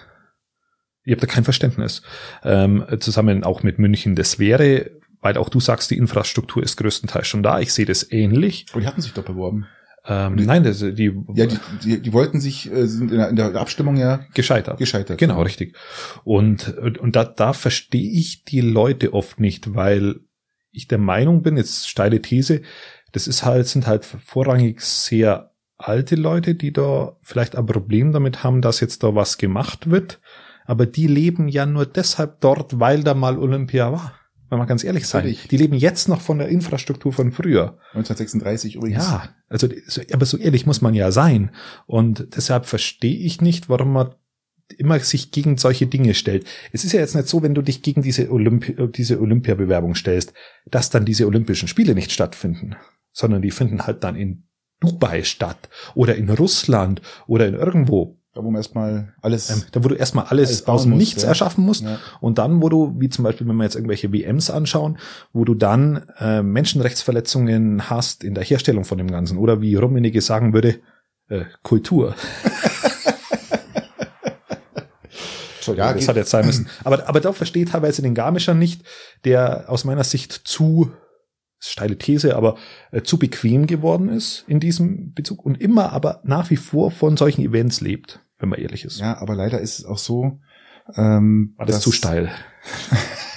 Ich habe da kein Verständnis. Ähm, zusammen auch mit München. Das wäre, weil auch du sagst, die Infrastruktur ist größtenteils schon da. Ich sehe das ähnlich. Und die hatten sich doch beworben. Ähm, die, nein, das, die, ja, die, die, die wollten sich, äh, sind in der, in der Abstimmung ja gescheitert. Gescheitert. Genau, richtig. Und, und da, da verstehe ich die Leute oft nicht, weil ich der Meinung bin, jetzt steile These, das ist halt, sind halt vorrangig sehr alte Leute, die da vielleicht ein Problem damit haben, dass jetzt da was gemacht wird. Aber die leben ja nur deshalb dort, weil da mal Olympia war. Wenn man ganz ehrlich sein. Die leben jetzt noch von der Infrastruktur von früher. 1936 übrigens. Ja, also, aber so ehrlich muss man ja sein. Und deshalb verstehe ich nicht, warum man immer sich gegen solche Dinge stellt. Es ist ja jetzt nicht so, wenn du dich gegen diese, Olympi diese Olympiabewerbung stellst, dass dann diese Olympischen Spiele nicht stattfinden, sondern die finden halt dann in Dubai statt oder in Russland oder in irgendwo. Da wo man erstmal alles. Ähm, da wo du erstmal alles, alles aus dem Nichts ja. erschaffen musst. Ja. Und dann, wo du, wie zum Beispiel, wenn wir jetzt irgendwelche WMs anschauen, wo du dann äh, Menschenrechtsverletzungen hast in der Herstellung von dem Ganzen. Oder wie Rummenigge sagen würde, äh, Kultur. ja, das hat jetzt sein müssen. Aber, aber da versteht teilweise den Garmischer nicht, der aus meiner Sicht zu, steile These, aber äh, zu bequem geworden ist in diesem Bezug und immer aber nach wie vor von solchen Events lebt, wenn man ehrlich ist. Ja, aber leider ist es auch so, ähm, war das zu steil.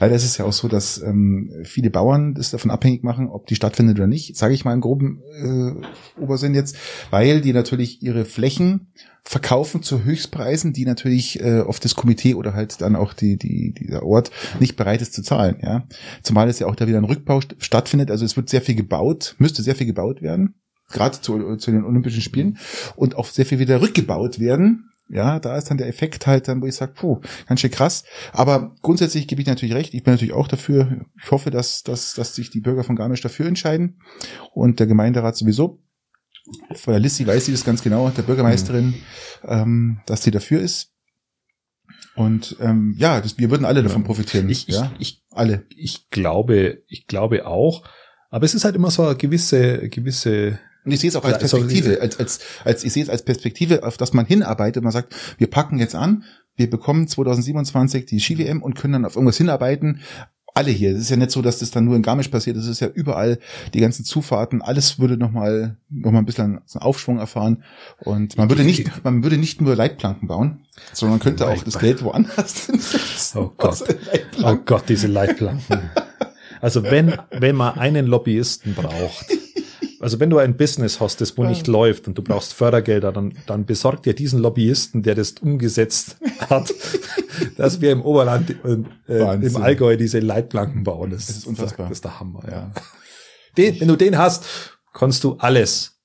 Leider ist es ja auch so, dass ähm, viele Bauern das davon abhängig machen, ob die stattfindet oder nicht, sage ich mal im groben äh, Obersinn jetzt, weil die natürlich ihre Flächen verkaufen zu Höchstpreisen, die natürlich äh, oft das Komitee oder halt dann auch die, die, dieser Ort nicht bereit ist zu zahlen. Ja, Zumal es ja auch da wieder ein Rückbau st stattfindet, also es wird sehr viel gebaut, müsste sehr viel gebaut werden, gerade zu, zu den Olympischen Spielen und auch sehr viel wieder rückgebaut werden, ja, da ist dann der Effekt halt dann, wo ich sage, puh, ganz schön krass. Aber grundsätzlich gebe ich natürlich recht. Ich bin natürlich auch dafür. Ich hoffe, dass, dass, dass sich die Bürger von Garmisch dafür entscheiden und der Gemeinderat sowieso. Von der Lissi weiß sie das ganz genau, der Bürgermeisterin, mhm. ähm, dass sie dafür ist. Und ähm, ja, das, wir würden alle davon profitieren. Ich, ja? ich, ich, alle. Ich glaube, ich glaube auch. Aber es ist halt immer so eine gewisse, gewisse und ich sehe es auch als Perspektive, als, als, als, ich sehe es als Perspektive, auf das man hinarbeitet. Man sagt, wir packen jetzt an, wir bekommen 2027 die Ski-WM und können dann auf irgendwas hinarbeiten. Alle hier. Es ist ja nicht so, dass das dann nur in Garmisch passiert. Das ist ja überall die ganzen Zufahrten. Alles würde nochmal noch mal ein bisschen einen Aufschwung erfahren. Und man würde nicht, man würde nicht nur Leitplanken bauen, sondern könnte auch das Geld woanders hinsetzen. Oh Gott. Oh Gott, diese Leitplanken. Also wenn, wenn man einen Lobbyisten braucht, also wenn du ein Business hast, das wo nicht läuft und du brauchst Fördergelder, dann, dann besorg dir diesen Lobbyisten, der das umgesetzt hat, dass wir im Oberland, äh, im Allgäu diese Leitplanken bauen. Das, das ist unfassbar. Das ist der Hammer. Ja. Den, wenn du den hast, kannst du alles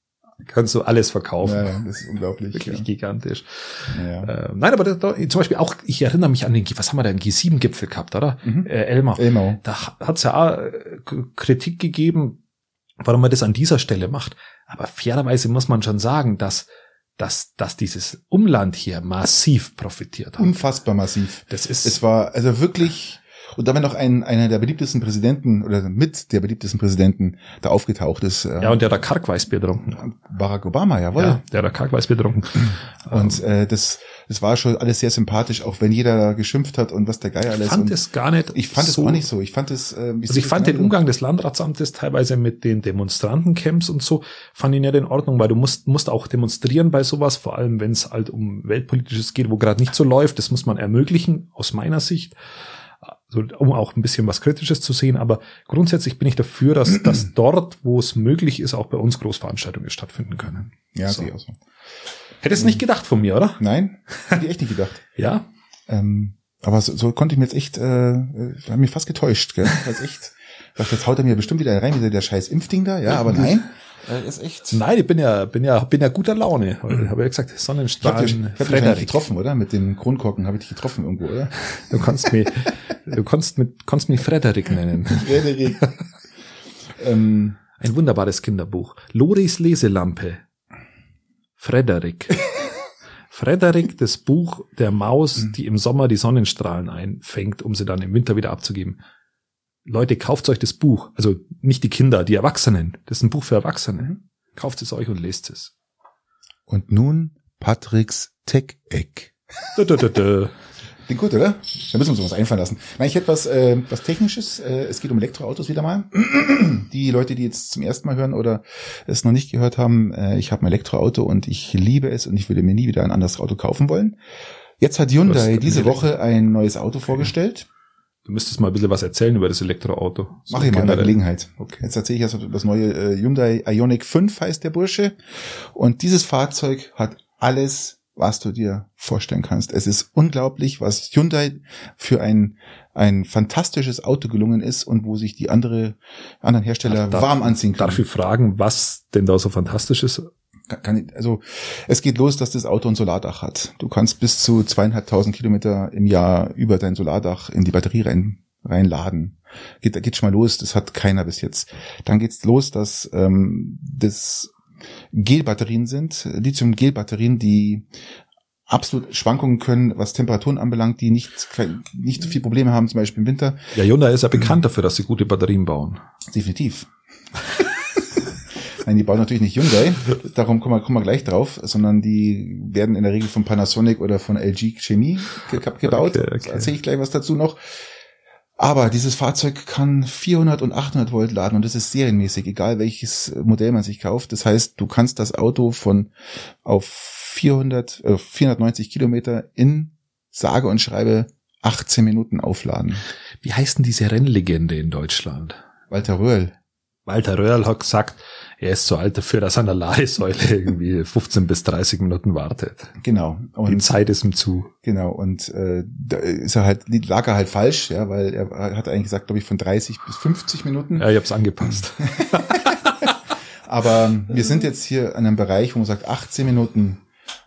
kannst du alles verkaufen. Ja, ja, das ist unglaublich. Wirklich ja. gigantisch. Ja. Ähm, nein, aber da, da, zum Beispiel auch, ich erinnere mich an den, was haben wir da, einen G7-Gipfel gehabt, oder? Mhm. Äh, Elmar. Elmar. Da hat es ja auch äh, Kritik gegeben, warum man das an dieser Stelle macht. Aber fairerweise muss man schon sagen, dass dass, dass dieses Umland hier massiv profitiert hat. Unfassbar massiv. Das ist. Es war also wirklich und da war noch ein, einer der beliebtesten Präsidenten oder mit der beliebtesten Präsidenten da aufgetaucht ist. Ja, und der hat Karkweißbier getrunken. Barack Obama, jawohl. Ja, der hat Karkweißbier getrunken. Und äh, das, das war schon alles sehr sympathisch, auch wenn jeder geschimpft hat und was der Geier alles. Ich fand es gar nicht Ich fand es so, auch nicht so. Ich fand es äh, Also ich fand den Umgang des Landratsamtes teilweise mit den Demonstrantencamps und so, fand ihn ja in Ordnung, weil du musst, musst auch demonstrieren bei sowas, vor allem wenn es halt um Weltpolitisches geht, wo gerade nicht so läuft. Das muss man ermöglichen, aus meiner Sicht so, um auch ein bisschen was Kritisches zu sehen. Aber grundsätzlich bin ich dafür, dass, dass dort, wo es möglich ist, auch bei uns Großveranstaltungen stattfinden können. Ja, so. sehe ich auch so. Hättest du nicht gedacht von mir, oder? Nein, hätte ich echt nicht gedacht. ja. Ähm, aber so, so konnte ich mir jetzt echt, äh, äh haben mich fast getäuscht, gell? Als echt. Ich dachte, jetzt haut er mir bestimmt wieder rein, wieder der scheiß Impfding da, ja, aber nein. Äh, ist echt. Nein, ich bin ja, bin ja, bin ja guter Laune. Ich habe ja gesagt, Sonnenstrahlen. Ich habe dich, hab dich getroffen, oder? Mit dem Kronkorken habe ich dich getroffen irgendwo, oder? Du kannst mich, du kannst mit, kannst mich Frederik nennen. Frederik. ähm, Ein wunderbares Kinderbuch. Loris Leselampe. Frederik. Frederik, das Buch der Maus, die im Sommer die Sonnenstrahlen einfängt, um sie dann im Winter wieder abzugeben. Leute, kauft euch das Buch. Also nicht die Kinder, die Erwachsenen. Das ist ein Buch für Erwachsene. Mhm. Kauft es euch und lest es. Und nun Patricks Tech-Eck. Klingt gut, oder? Da müssen wir uns was einfallen lassen. Nein, ich hätte was, äh, was Technisches. Äh, es geht um Elektroautos wieder mal. Die Leute, die jetzt zum ersten Mal hören oder es noch nicht gehört haben, äh, ich habe ein Elektroauto und ich liebe es und ich würde mir nie wieder ein anderes Auto kaufen wollen. Jetzt hat Hyundai diese Woche ein neues Auto vorgestellt. Du müsstest mal ein bisschen was erzählen über das Elektroauto. So Mach ich mal in der Gelegenheit. Okay. Jetzt erzähle ich erst das neue äh, Hyundai Ioniq 5 heißt der Bursche. Und dieses Fahrzeug hat alles, was du dir vorstellen kannst. Es ist unglaublich, was Hyundai für ein, ein fantastisches Auto gelungen ist und wo sich die andere, anderen Hersteller darf, warm anziehen können. Darf ich fragen, was denn da so fantastisch ist? kann, also es geht los, dass das Auto ein Solardach hat. Du kannst bis zu zweieinhalbtausend Kilometer im Jahr über dein Solardach in die Batterie rein, reinladen. Geht, geht schon mal los, das hat keiner bis jetzt. Dann geht's los, dass ähm, das Gelbatterien sind, Lithium-Gel-Batterien, die absolut Schwankungen können, was Temperaturen anbelangt, die nicht, nicht so viel Probleme haben, zum Beispiel im Winter. Ja, Hyundai ist ja bekannt dafür, dass sie gute Batterien bauen. Definitiv. Nein, die bauen natürlich nicht Hyundai, darum kommen wir, kommen wir gleich drauf, sondern die werden in der Regel von Panasonic oder von LG Chemie gebaut. Okay, okay. Erzähle ich gleich was dazu noch. Aber dieses Fahrzeug kann 400 und 800 Volt laden und das ist serienmäßig, egal welches Modell man sich kauft. Das heißt, du kannst das Auto von auf 400, äh, 490 Kilometer in sage und schreibe 18 Minuten aufladen. Wie heißt denn diese Rennlegende in Deutschland? Walter Röhrl. Walter Röhrl hat gesagt, er ist zu alt dafür, dass er an der Ladesäule irgendwie 15 bis 30 Minuten wartet. Genau. Und Die Zeit ist ihm zu. Genau. Und äh, da ist er halt, lag er halt falsch, ja, weil er hat eigentlich gesagt, glaube ich, von 30 bis 50 Minuten. Ja, ich habe es angepasst. Aber wir sind jetzt hier an einem Bereich, wo man sagt, 18 Minuten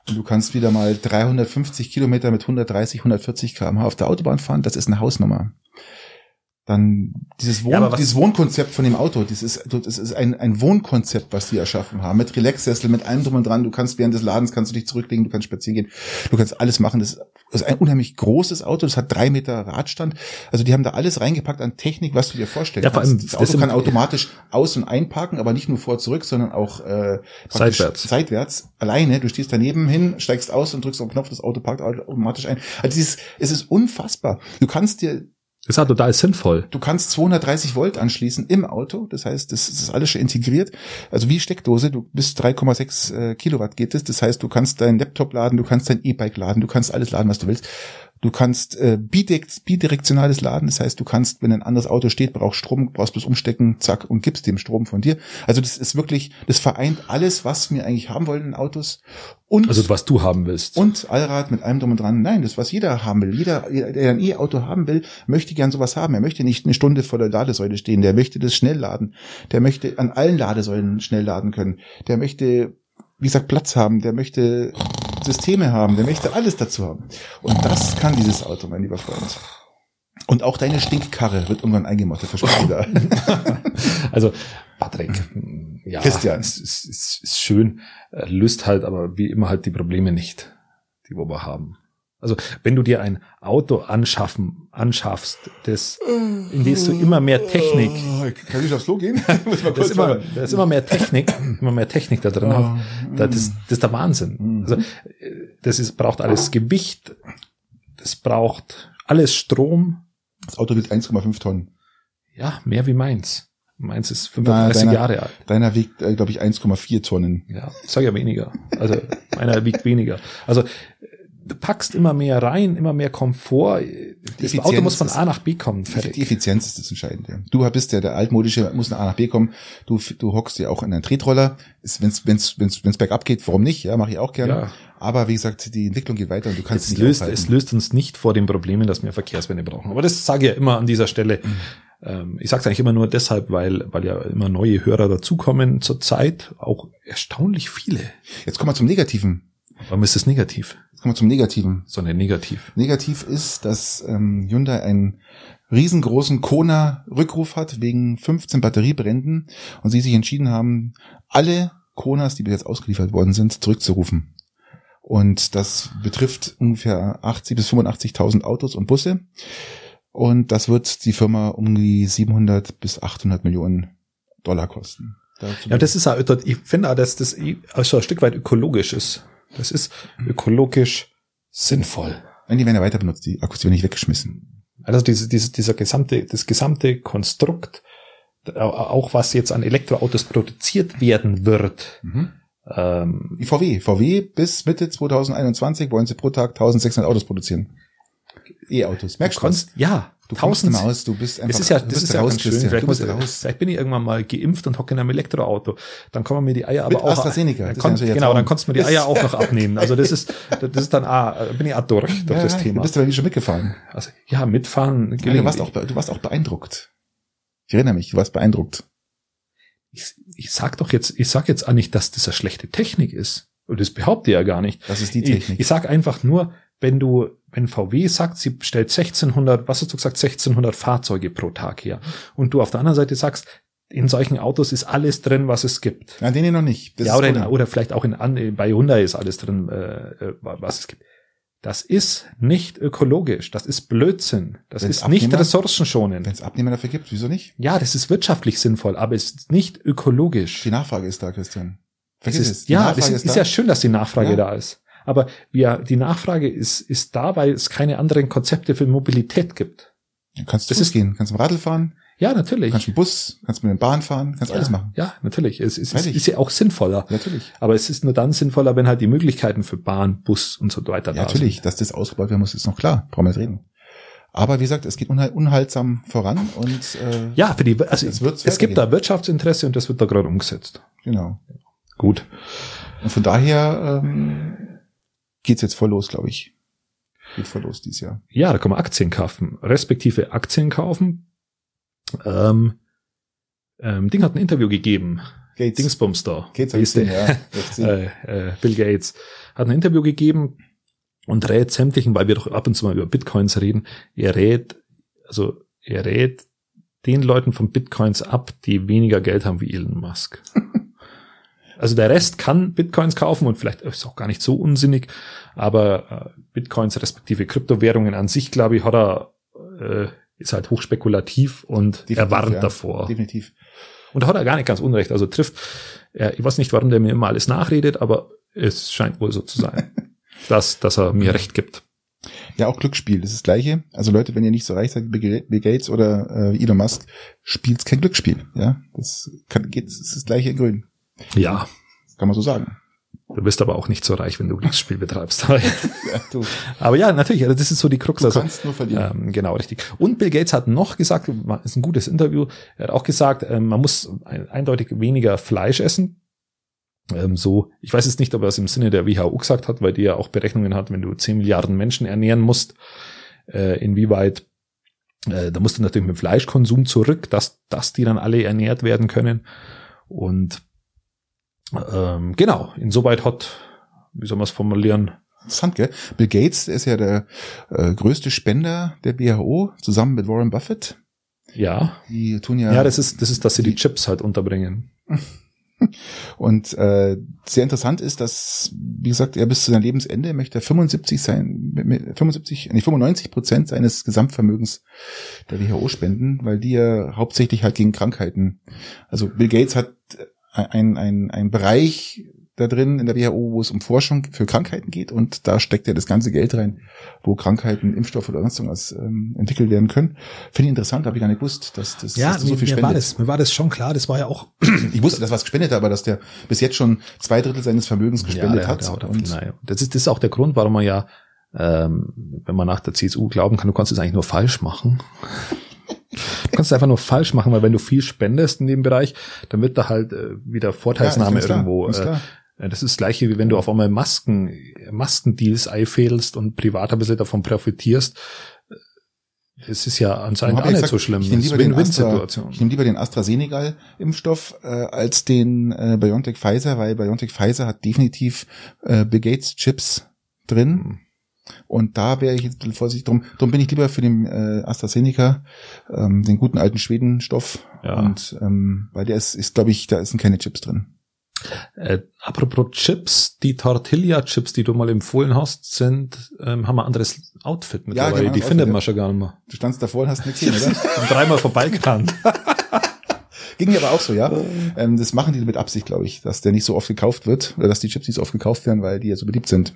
und du kannst wieder mal 350 Kilometer mit 130, 140 km/h auf der Autobahn fahren. Das ist eine Hausnummer. Dann dieses, Wohn Ja, dieses Wohnkonzept von dem Auto, das ist, das ist ein, ein Wohnkonzept, was die erschaffen haben, mit Relaxsessel, mit allem drum und dran. Du kannst während des Ladens kannst du dich zurücklegen, du kannst spazieren gehen, du kannst alles machen. Das ist ein unheimlich großes Auto, das hat drei Meter Radstand. Also die haben da alles reingepackt an Technik, was du dir vorstellen Ja, vor kannst. allem, das Auto das kann automatisch aus- und einparken, aber nicht nur vor zurück, sondern auch äh, Seitwärts. seitwärts, alleine. Du stehst daneben hin, steigst aus und drückst auf den Knopf, das Auto parkt automatisch ein. Also dieses, es ist unfassbar. Du kannst dir ist total sinnvoll. Du kannst 230 Volt anschließen im Auto. Das heißt, das, das ist alles schon integriert. Also wie Steckdose. Du bis 3,6 äh, Kilowatt geht es. Das heißt, du kannst deinen Laptop laden, du kannst dein E-Bike laden, du kannst alles laden, was du willst. Du kannst äh, bidirekt- bidirektionales Laden. Das heißt, du kannst, wenn ein anderes Auto steht, brauchst Strom, brauchst bloß umstecken, zack, und gibst dem Strom von dir. Also das ist wirklich, das vereint alles, was wir eigentlich haben wollen in Autos. Und Also was du haben willst. und Allrad mit allem drum und dran. Nein, das was jeder haben will. Jeder, der ein E-Auto haben will, möchte gern sowas haben. Er möchte nicht eine Stunde vor der Ladesäule stehen. Der möchte das schnell laden. Der möchte an allen Ladesäulen schnell laden können. Der möchte, wie gesagt, Platz haben. Der möchte Systeme haben. Der möchte alles dazu haben. Und das kann dieses Auto, mein lieber Freund. Und auch deine Stinkkarre wird irgendwann eingemottet, verspreche ich da. Also, Patrick, ja, Christian. Es ist, ist, ist schön, äh, löst halt aber wie immer halt die Probleme nicht, die wir haben. Also, wenn du dir ein Auto anschaffen, anschaffst, das, in das du immer mehr Technik, Kann ich aufs Klo gehen? Da ist immer, mal- da ist immer mehr Technik, immer mehr Technik da drin. Oh, Da- Das, das ist der Wahnsinn. Mhm. Also, das ist, braucht alles Gewicht, das braucht alles Strom, Das Auto wiegt 1,5 Tonnen. ja, mehr wie meins. Meins ist Na, 35 deiner- Jahre alt. Deiner wiegt, äh, glaube ich, 1,4 Tonnen. Ja, sag ja weniger. Also meiner wiegt weniger. Also du packst immer mehr rein, immer mehr Komfort. Das Auto muss von A nach B kommen. Die Fertig. Effizienz ist das Entscheidende. Du bist ja der altmodische, muss nach A nach B kommen. Du, du hockst ja auch in einen Tretroller. Wenn es wenn's, wenn's, wenn's bergab geht, warum nicht? Ja, mache ich auch gerne. Ja. Aber wie gesagt, die Entwicklung geht weiter und du kannst Es nicht löst, aufhalten. es löst uns nicht vor den Problemen, dass wir Verkehrswende brauchen. Aber das sage ich ja immer an dieser Stelle. Mhm. Ähm, Ich sage es eigentlich immer nur deshalb, weil, weil ja immer neue Hörer dazukommen zur Zeit. Auch erstaunlich viele. Jetzt kommen wir zum Negativen. Warum ist das negativ? Jetzt kommen wir zum Negativen. Sondern negativ. Negativ ist, dass ähm, Hyundai einen riesengroßen Kona-Rückruf hat wegen 15 Batteriebränden und sie sich entschieden haben, alle Konas, die bis jetzt ausgeliefert worden sind, zurückzurufen. Und das betrifft ungefähr 80 bis 85.000 Autos und Busse. Und das wird die Firma um die 700 bis 800 Millionen Dollar kosten. Dazu- Ja, das ist auch, ich finde auch, dass das auch so ein Stück weit ökologisch ist. Das ist ökologisch sinnvoll. Nein, die werden ja weiter benutzt, die Akkus werden nicht weggeschmissen. Also diese, diese, dieser gesamte, das gesamte Konstrukt, auch was jetzt an Elektroautos produziert werden wird, ähm, Die VW. VW bis Mitte 2021 wollen sie pro Tag 1600 Autos produzieren. E-Autos. Merkst du was? konst, ja, Du tausend. aus, du bist einfach Das ist ja, das ist ja raus, schön. Vielleicht, muss, raus. vielleicht bin ich irgendwann mal geimpft und hocke in einem Elektroauto. Dann kommen mir die Eier Mit aber auch. AstraZeneca, Dann das kon, ist ja jetzt genau, dann konntest du mir die Eier auch noch abnehmen. Also das ist, das ist dann ah, bin ich auch durch, durch Ja, das Thema. Du bist aber wie schon mitgefahren. Also, ja, mitfahren. Ja, du, warst auch, du warst auch beeindruckt. Ich erinnere mich, du warst beeindruckt. ich, ich sag doch jetzt, ich sag jetzt auch nicht, dass das eine schlechte Technik ist. Und das behaupte ich ja gar nicht. Das ist die Ich, Technik. ich sag einfach nur, wenn du, wenn VW sagt, sie stellt 1600, was hast du gesagt, 1600 Fahrzeuge pro Tag her. Und du auf der anderen Seite sagst, in solchen Autos ist alles drin, was es gibt. Ja, den hier noch nicht. Das ja, oder, in, oder vielleicht auch in, bei Hyundai ist alles drin, äh, äh, was es gibt. Das ist nicht ökologisch. Das ist Blödsinn. Das Wenn's ist nicht Abnehmer- ressourcenschonend. Wenn es Abnehmer dafür gibt, wieso nicht? Ja, das ist wirtschaftlich sinnvoll, aber es ist nicht ökologisch. Die Nachfrage ist da, Christian. Vergiss ist, es. Ja, Nachfrage das ist, ist ja schön, dass die Nachfrage Ja. da ist. Aber wir, die Nachfrage ist, ist da, weil es keine anderen Konzepte für Mobilität gibt. Du kannst das das ist- gehen, kannst dem Radl fahren, Ja, natürlich. kannst mit dem Bus, kannst mit der Bahn fahren, kannst ja, alles machen. Ja, natürlich. Es, es ist, ist ja auch sinnvoller. Natürlich. Aber es ist nur dann sinnvoller, wenn halt die Möglichkeiten für Bahn, Bus und so weiter Ja, da natürlich, dass das ausgebaut werden muss, ist noch klar. Brauchen wir nicht reden. Aber wie gesagt, es geht unhal- unhaltsam voran und äh, sind. Ja, für die, also Es wird's es gibt da Wirtschaftsinteresse und das wird da gerade umgesetzt. genau. Gut. Und von daher ähm, geht's jetzt voll los, glaube ich. Geht voll los dieses Jahr. Ja, da kann man Aktien kaufen, respektive Aktien kaufen. Ähm, ähm, Ding hat ein Interview gegeben. Gates. Dingsbums da. Gates ist der? ja. Äh, äh, Bill Gates hat ein Interview gegeben und rät sämtlichen, weil wir doch ab und zu mal über Bitcoins reden, er rät, also er rät den Leuten von Bitcoins ab, die weniger Geld haben wie Elon Musk. Also der Rest kann Bitcoins kaufen und vielleicht ist auch gar nicht so unsinnig, aber äh, Bitcoins respektive Kryptowährungen an sich, glaube ich, hat er, äh, ist halt hochspekulativ und Definitiv, er warnt ja. davor. Definitiv. Und da hat er gar nicht ganz unrecht. Also trifft, äh, ich weiß nicht, warum der mir immer alles nachredet, aber es scheint wohl so zu sein, dass, dass er mir recht gibt. Ja, auch Glücksspiel, das ist das Gleiche. Also Leute, wenn ihr nicht so reich seid wie Bill Gates oder äh, Elon Musk, spielt kein Glücksspiel. Ja, das kann, geht, das ist das Gleiche in Grün. Ja. kann man so sagen. Du bist aber auch nicht so reich, wenn du Glücksspiel betreibst. ja. Aber ja, natürlich, also das ist so die Krux. Du also, kannst nur verlieren. Ähm, genau, richtig. Und Bill Gates hat noch gesagt, ist ein gutes Interview, er hat auch gesagt, ähm, man muss eindeutig weniger Fleisch essen. Ähm, so, ich weiß jetzt nicht, ob er es im Sinne der WHO gesagt hat, weil die ja auch Berechnungen hat, wenn du 10 Milliarden Menschen ernähren musst, äh, inwieweit äh, da musst du natürlich mit Fleischkonsum zurück, dass, dass die dann alle ernährt werden können. Und ähm, genau, insoweit hat, wie soll man es formulieren? Interessant, gell? Bill Gates ist ja der äh, größte Spender der WHO, zusammen mit Warren Buffett. Ja. Die tun ja. Ja, das ist, das ist, dass sie die Chips halt unterbringen. Und äh, sehr interessant ist, dass, wie gesagt, er bis zu seinem Lebensende möchte 75 sein, 75, nee, 95 Prozent seines Gesamtvermögens der WHO spenden, weil die ja hauptsächlich halt gegen Krankheiten. Also Bill Gates hat ein, ein, ein Bereich da drin in der WHO, wo es um Forschung für Krankheiten geht und da steckt ja das ganze Geld rein, wo Krankheiten, Impfstoffe oder sonst irgendwas ähm, entwickelt werden können. Finde ich interessant, habe ich gar nicht gewusst, dass das ja, dass so viel mir spendet. War das, mir war das schon klar, das war ja auch. ich wusste, dass was gespendet hat, aber dass der bis jetzt schon zwei Drittel seines Vermögens gespendet ja, hat. hat und nein. Das ist, das ist auch der Grund, warum man ja, ähm, wenn man nach der CSU glauben kann, du kannst es eigentlich nur falsch machen. Du kannst es einfach nur falsch machen, weil wenn du viel spendest in dem Bereich, dann wird da halt äh, wieder Vorteilsnahme ja, irgendwo. Äh, das ist das gleiche, wie wenn du auf einmal Masken, Maskendeals einfädelst und privat ein bisschen davon profitierst. Es ist ja anscheinend auch nicht so schlimm. Ich nehme lieber, den Astra, ich nehm lieber den AstraZeneca-Impfstoff äh, als den äh, BioNTech Pfizer, weil BioNTech Pfizer hat definitiv äh, Bill Gates Chips drin. Und da wäre ich jetzt ein bisschen vorsichtig drum. Darum bin ich lieber für den äh, AstraZeneca, ähm, den guten alten Schwedenstoff. Ja. Und ähm, weil der ist, ist glaube ich, da sind keine Chips drin. Äh, apropos Chips, die Tortilla-Chips, die du mal empfohlen hast, sind, ähm, haben ein anderes Outfit mittlerweile. Ja, genau, die findet man schon gar nicht mehr. Du standst davor und hast nichts gesehen, oder? dreimal vorbeigerannt. Ging mir aber auch so, ja. Ähm, das machen die mit Absicht, glaube ich, dass der nicht so oft gekauft wird, oder dass die Chips nicht so oft gekauft werden, weil die ja so beliebt sind.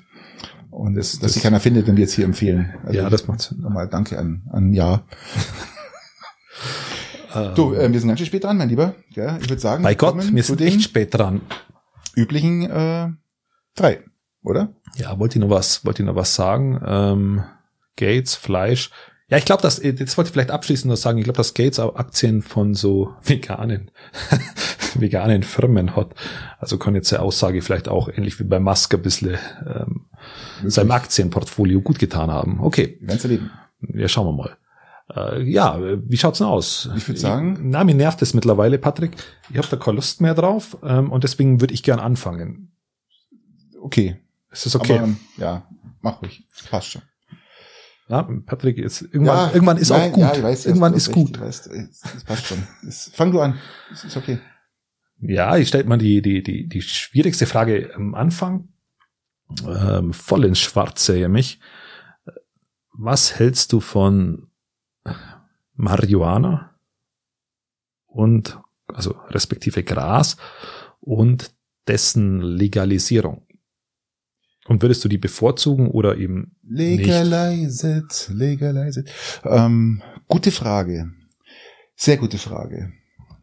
Und das, dass das, sich keiner findet, wenn wir jetzt hier empfehlen. Also ja, das macht. Nochmal danke an, an Ja. du, äh, wir sind ganz schön spät dran, mein Lieber. Ja, ich würde sagen, bei Gott, wir sind echt spät dran. Üblichen äh, drei, oder? Ja, wollte ich noch was, wollte ich noch was sagen? Ähm, Gates, Fleisch. Ja, ich glaube, dass jetzt wollte ich vielleicht abschließend noch sagen, ich glaube, dass Gates auch Aktien von so veganen, veganen Firmen hat. Also kann jetzt der Aussage vielleicht auch ähnlich wie bei Musk ein bisschen ähm, seinem Aktienportfolio gut getan haben. Okay. Ganz erleben. Ja, schauen wir mal. Äh, ja, wie schaut's denn aus? Ich würde sagen. Na, mir nervt es mittlerweile, Patrick. Ich habe da keine Lust mehr drauf ähm, und deswegen würde ich gern anfangen. Okay. Ist das okay? Aber, ja, mach ruhig. Passt schon. Ja, Patrick ist irgendwann, ja, irgendwann ist nein, auch gut. Ja, weiß, irgendwann ist gut. Weißt, das passt schon. Das, fang du an. Das ist okay. Ja, ich stelle mal die, die, die, die schwierigste Frage am Anfang. Ähm, voll ins Schwarze ja mich. Was hältst du von Marihuana und, also respektive Gras und dessen Legalisierung? Und würdest du die bevorzugen oder eben Legalize it, legalize it. Ähm, gute Frage. Sehr gute Frage.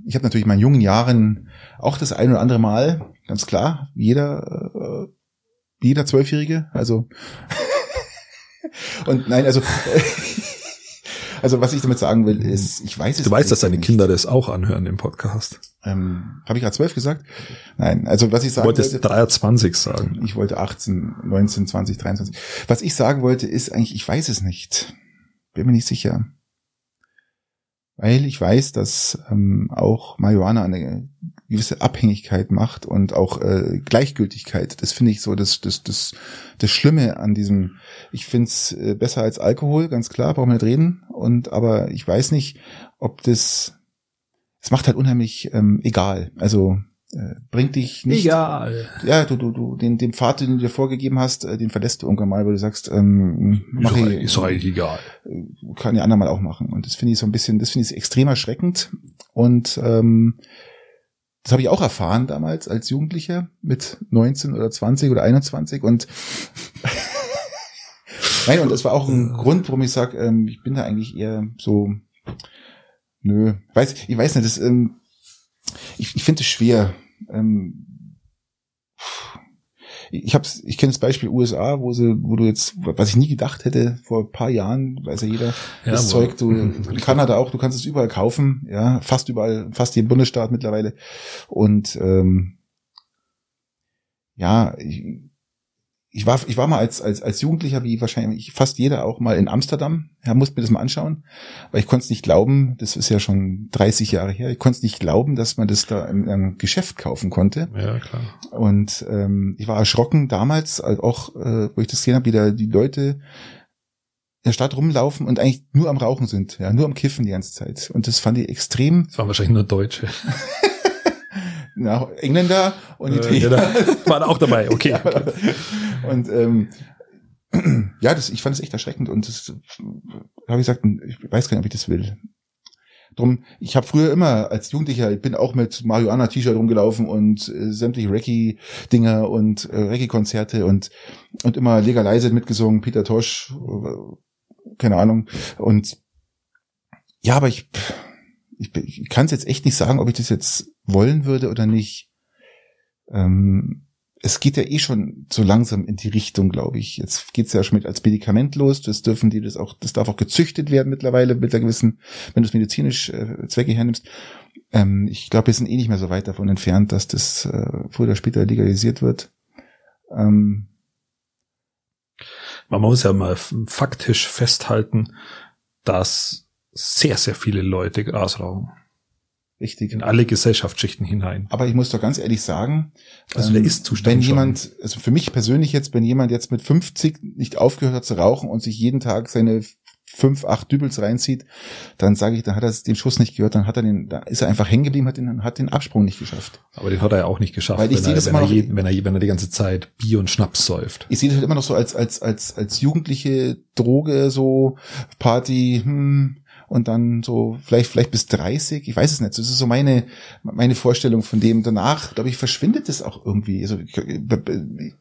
Ich habe natürlich in meinen jungen Jahren auch das ein oder andere Mal, ganz klar, jeder, äh, jeder Zwölfjährige, also und nein, also Also was ich damit sagen will, ist, ich weiß es Du weißt, dass deine nicht. Kinder das auch anhören im Podcast. Ähm, Habe ich gerade zwölf gesagt? Nein, also was ich sagen wollte. Du wolltest 23 sagen. Ich wollte 18, 19, 20, 23. Was ich sagen wollte, ist eigentlich, ich weiß es nicht. Bin mir nicht sicher. Weil ich weiß, dass ähm, auch Marihuana eine gewisse Abhängigkeit macht und auch äh, Gleichgültigkeit. Das finde ich so das, das, das, das Schlimme an diesem. Ich finde es äh, besser als Alkohol, ganz klar, brauchen wir nicht reden. und aber ich weiß nicht, ob das, es macht halt unheimlich ähm, egal. Also äh, bringt dich nicht. Egal. Ja, du, du, du, den, den Pfad, den du dir vorgegeben hast, äh, den verlässt du irgendwann mal, weil du sagst, ähm, mach ist, ich, ist eigentlich egal. kann die anderen mal auch machen. Und das finde ich so ein bisschen, das finde ich extrem erschreckend. Und ähm, das habe ich auch erfahren damals als Jugendlicher mit 19 oder 20 oder 21 und Nein, und das war auch ein Grund, warum ich sage, ähm, ich bin da eigentlich eher so, nö, weiß, ich weiß nicht, das, ähm, ich, ich finde es schwer. Ähm, ich hab's, ich kenne das Beispiel USA, wo sie, wo du jetzt, was ich nie gedacht hätte, vor ein paar Jahren, weiß ja jeder, Ja, das wo- Zeug, du, in Kanada auch, du kannst es überall kaufen, ja, fast überall, fast jeden Bundesstaat mittlerweile. Und ähm, ja, ich, ich war, ich war mal als, als, als Jugendlicher, wie wahrscheinlich fast jeder auch mal in Amsterdam. Ja, musste mir das mal anschauen, weil ich konnte es nicht glauben, das ist ja schon 30 Jahre her, ich konnte es nicht glauben, dass man das da in einem Geschäft kaufen konnte. Ja, klar. Und ähm, ich war erschrocken damals, also auch, äh, wo ich das gesehen habe, wie da die Leute in der Stadt rumlaufen und eigentlich nur am Rauchen sind, ja, nur am Kiffen die ganze Zeit. Und das fand ich extrem, Das waren wahrscheinlich nur Deutsche. na, Engländer und Äh, Italiener. ja, waren auch dabei, okay. okay. Und ähm, ja, das, ich fand es echt erschreckend und das habe ich gesagt, ich weiß gar nicht, ob ich das will. Drum, ich habe früher immer als Jugendlicher, ich bin auch mit Marihuana T-Shirt rumgelaufen und äh, sämtliche Reggae-Dinger und äh, Reggae-Konzerte und und immer Legalize mitgesungen, Peter Tosh, äh, keine Ahnung. Und ja, aber ich ich, ich kann es jetzt echt nicht sagen, ob ich das jetzt wollen würde oder nicht. Ähm, es geht ja eh schon so langsam in die Richtung, glaube ich. Jetzt geht's ja schon mit als Medikament los. Das dürfen die das auch, das darf auch gezüchtet werden mittlerweile mit einer gewissen, wenn du es medizinisch äh, Zwecke hernimmst. Ähm, ich glaube, wir sind eh nicht mehr so weit davon entfernt, dass das äh, früher oder später legalisiert wird. Ähm, Man muss ja mal faktisch festhalten, dass sehr, sehr viele Leute Gras rauchen. Richtig. In alle Gesellschaftsschichten hinein. Aber ich muss doch ganz ehrlich sagen, Also der ähm, Ist-Zustand wenn schon. jemand, also für mich persönlich jetzt, wenn jemand jetzt mit 50 nicht aufgehört hat zu rauchen und sich jeden Tag seine fünf, acht Dübels reinzieht, dann sage ich, dann hat er den Schuss nicht gehört, dann hat er den, da ist er einfach hängen geblieben, hat den, hat den Absprung nicht geschafft. Aber den hat er ja auch nicht geschafft, Weil ich wenn, sehe er, das wenn, immer er noch- je, wenn, er, wenn er die ganze Zeit Bier und Schnaps säuft. Ich sehe das halt immer noch so als, als, als, als jugendliche Droge, so Party, hm, und dann so vielleicht, vielleicht bis 30, ich weiß es nicht. Das ist so meine, meine Vorstellung von dem. Danach, glaube ich, verschwindet es auch irgendwie. Also, ich,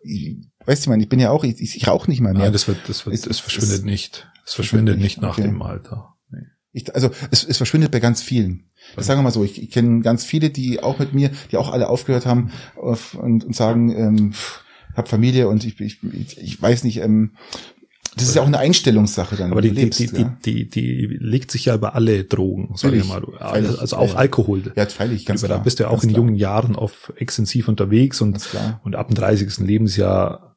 ich, weißt du, ich bin ja auch, ich, ich rauche nicht mal mehr. Nein, das wird, das wird, Es- es- verschwindet es- nicht. Es verschwindet nicht nach okay. dem Alter. Nee. Ich, also es, es verschwindet bei ganz vielen. Ich sage mal so, ich, ich kenne ganz viele, die auch mit mir, die auch alle aufgehört haben und, und sagen, ähm, pff, hab Familie und ich, ich, ich, ich weiß nicht, ähm, das ist ja auch eine Einstellungssache dann. Aber wie die, du die, lebst, die, ja. die, die, die legt sich ja über alle Drogen, sag ich mal. Freilich. Also auch Ja, ja. Alkohol. ja, freilich, ganz Über- klar. da bist du ja auch in klar, jungen Jahren auf extensiv unterwegs und, und ab dem 30. Lebensjahr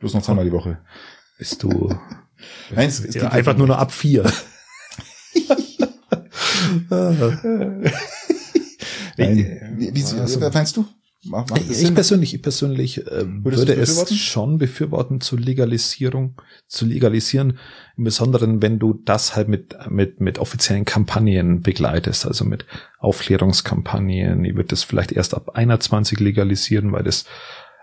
Bloß noch zweimal die Woche. bist du Nein, es, es ja, einfach nur noch ab vier. Nein. Wie, wie, Also- was meinst du? Macht, macht Ich Sinn? persönlich, ich persönlich äh, würde es schon befürworten, zu Legalisierung, zu legalisieren, im Besonderen, wenn du das halt mit, mit, mit offiziellen Kampagnen begleitest, also mit Aufklärungskampagnen. Ich würde das vielleicht erst ab 21 legalisieren, weil das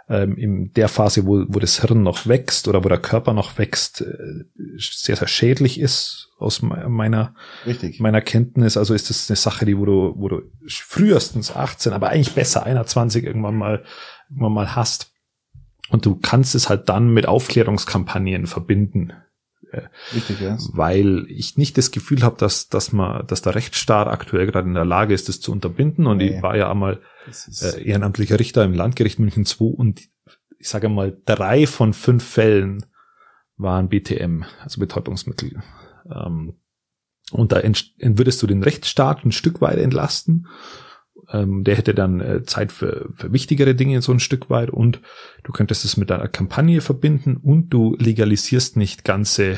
ähm, in der Phase, wo, wo das Hirn noch wächst oder wo der Körper noch wächst, äh, sehr, sehr schädlich ist aus me- meiner Richtig. meiner Kenntnis, also ist das eine Sache, die wo du, wo du frühestens 18, aber eigentlich besser 21 irgendwann mal, irgendwann mal hast. Und du kannst es halt dann mit Aufklärungskampagnen verbinden, Richtig, ja. weil ich nicht das Gefühl habe, dass, dass man, dass der Rechtsstaat aktuell gerade in der Lage ist, das zu unterbinden. Und Nee. ich war ja einmal äh, ehrenamtlicher Richter im Landgericht München 2 und ich sage mal, drei von fünf Fällen waren BTM, also Betäubungsmittel. Ähm, und da würdest du den Rechtsstaat ein Stück weit entlasten. Ähm, der hätte dann äh, Zeit für, für wichtigere Dinge so ein Stück weit und du könntest es mit einer Kampagne verbinden und du legalisierst nicht ganze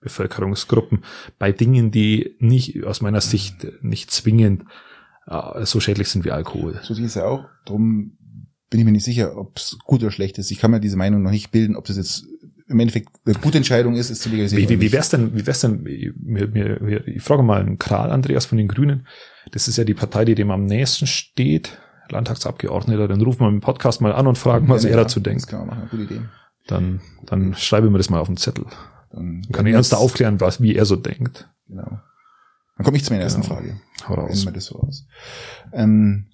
Bevölkerungsgruppen bei Dingen, die nicht aus meiner Sicht nicht zwingend äh, so schädlich sind wie Alkohol. so es ja auch. Drum bin ich mir nicht sicher, ob es gut oder schlecht ist. Ich kann mir diese Meinung noch nicht bilden, ob das jetzt im Endeffekt eine gute Entscheidung ist, ist zu legalisieren. Wie, wie, wie wär's denn, wie wär's denn, mir, mir, mir, ich frage mal einen Kral Andreas von den Grünen. Das ist ja die Partei, die dem am nächsten steht. Landtagsabgeordneter, dann rufen wir im Podcast mal an und fragen, was Ja, er ja, dazu Das denkt. kann man machen, gute Idee. Dann, dann schreibe ich mir das mal auf den Zettel. Dann Dann kann ich uns da aufklären, was, wie er so denkt. Genau. Dann komme ich zu meiner ersten Genau. Frage. Hau raus. wir das so aus. Ähm,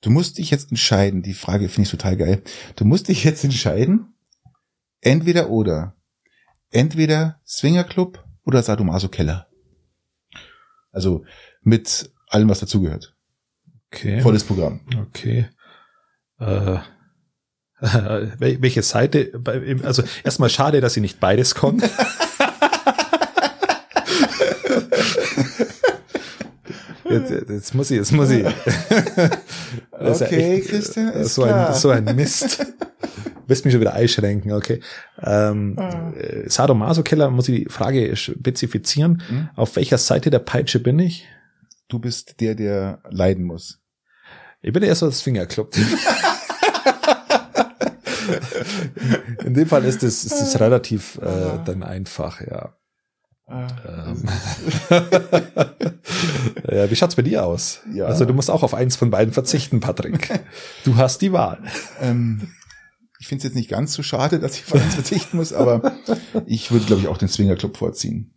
du musst dich jetzt entscheiden, die Frage finde ich total geil. Du musst dich jetzt entscheiden, entweder oder. Entweder Swingerclub oder Sadomaso Keller. Also mit allem, was dazugehört. Okay. Volles Programm. Okay. Äh, wel- welche Seite? Also erstmal schade, dass sie nicht beides kommt. Jetzt, jetzt muss ich, jetzt muss ich. Das ist ja Okay, echt, Christian, äh, ist so klar. ein, so ein Mist. Wirst mich schon wieder einschränken, okay. Ähm, Ah. äh, Sadomaso-Keller muss ich die Frage spezifizieren. Hm? Auf welcher Seite der Peitsche bin ich? Du bist der, der leiden muss. Ich bin eher so das Fingerclub. In dem Fall ist es, ist es relativ äh, dann einfach, ja. Ähm. ja. Wie schaut's bei dir aus? Ja. Also du musst auch auf eins von beiden verzichten, Patrick. Du hast die Wahl. Ähm, ich finde es jetzt nicht ganz so schade, dass ich auf eins verzichten muss, aber ich würde, glaube ich, auch den Swingerclub vorziehen.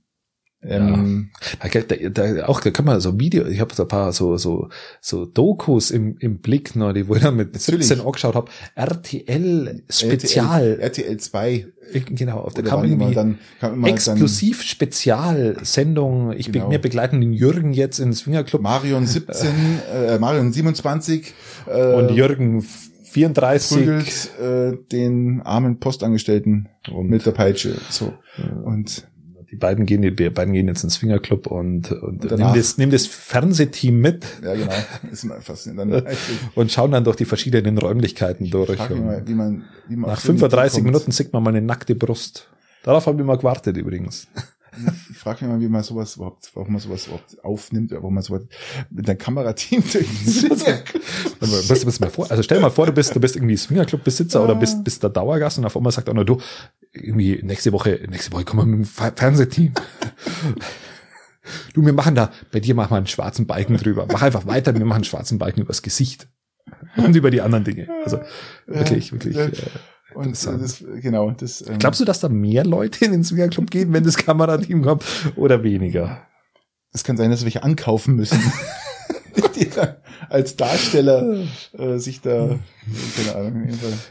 Ähm, Da, da, da, auch da kann man so Video, ich habe so ein paar so so so Dokus im, im Blick, ne, die wo ich dann mit Natürlich. 17 angeschaut habe. RTL Spezial, RTL, RTL 2. genau, auf der Oder kam irgendwie dann immer exklusiv Spezialsendung. Ich Genau. bin, wir begleiten den Jürgen jetzt ins dann Swingerclub Marion 17, äh, Marion 27 äh, und Jürgen 34 prügelt äh, den armen Postangestellten und mit der Peitsche. So. Und die beiden gehen, die beiden gehen jetzt ins Swingerclub und, und, Und nehmen, das, nehmen das Fernsehteam mit ja, genau. Ist immer faszinierend. Und schauen dann durch die verschiedenen Räumlichkeiten durch. mich Und mal, wie man, wie man Nach auf so eine 35 Idee kommt. Minuten sieht man mal eine nackte Brust. Darauf habe ich mal gewartet übrigens. Ich frage mich mal, wie man sowas überhaupt, warum man sowas überhaupt aufnimmt, warum man sowas mit einem Kamerateam durch Aber bist, bist mal vor, also stell dir mal vor, du bist, du bist irgendwie Swingerclub-Besitzer oder bist, bist der Dauergast und auf einmal sagt einer, du, irgendwie nächste Woche, nächste Woche kommen wir mit dem Fer- Fernsehteam. Du, wir machen da, bei dir machen wir einen schwarzen Balken drüber. Mach einfach weiter, wir machen einen schwarzen Balken übers Gesicht. Und über die anderen Dinge. Also wirklich, wirklich. Äh, Und das, genau, das, ähm, glaubst du, dass da mehr Leute in den Swingerclub gehen, wenn das Kamerateam kommt, oder weniger? es kann sein, dass wir welche ankaufen müssen, die dann als Darsteller äh, sich da, keine Ahnung.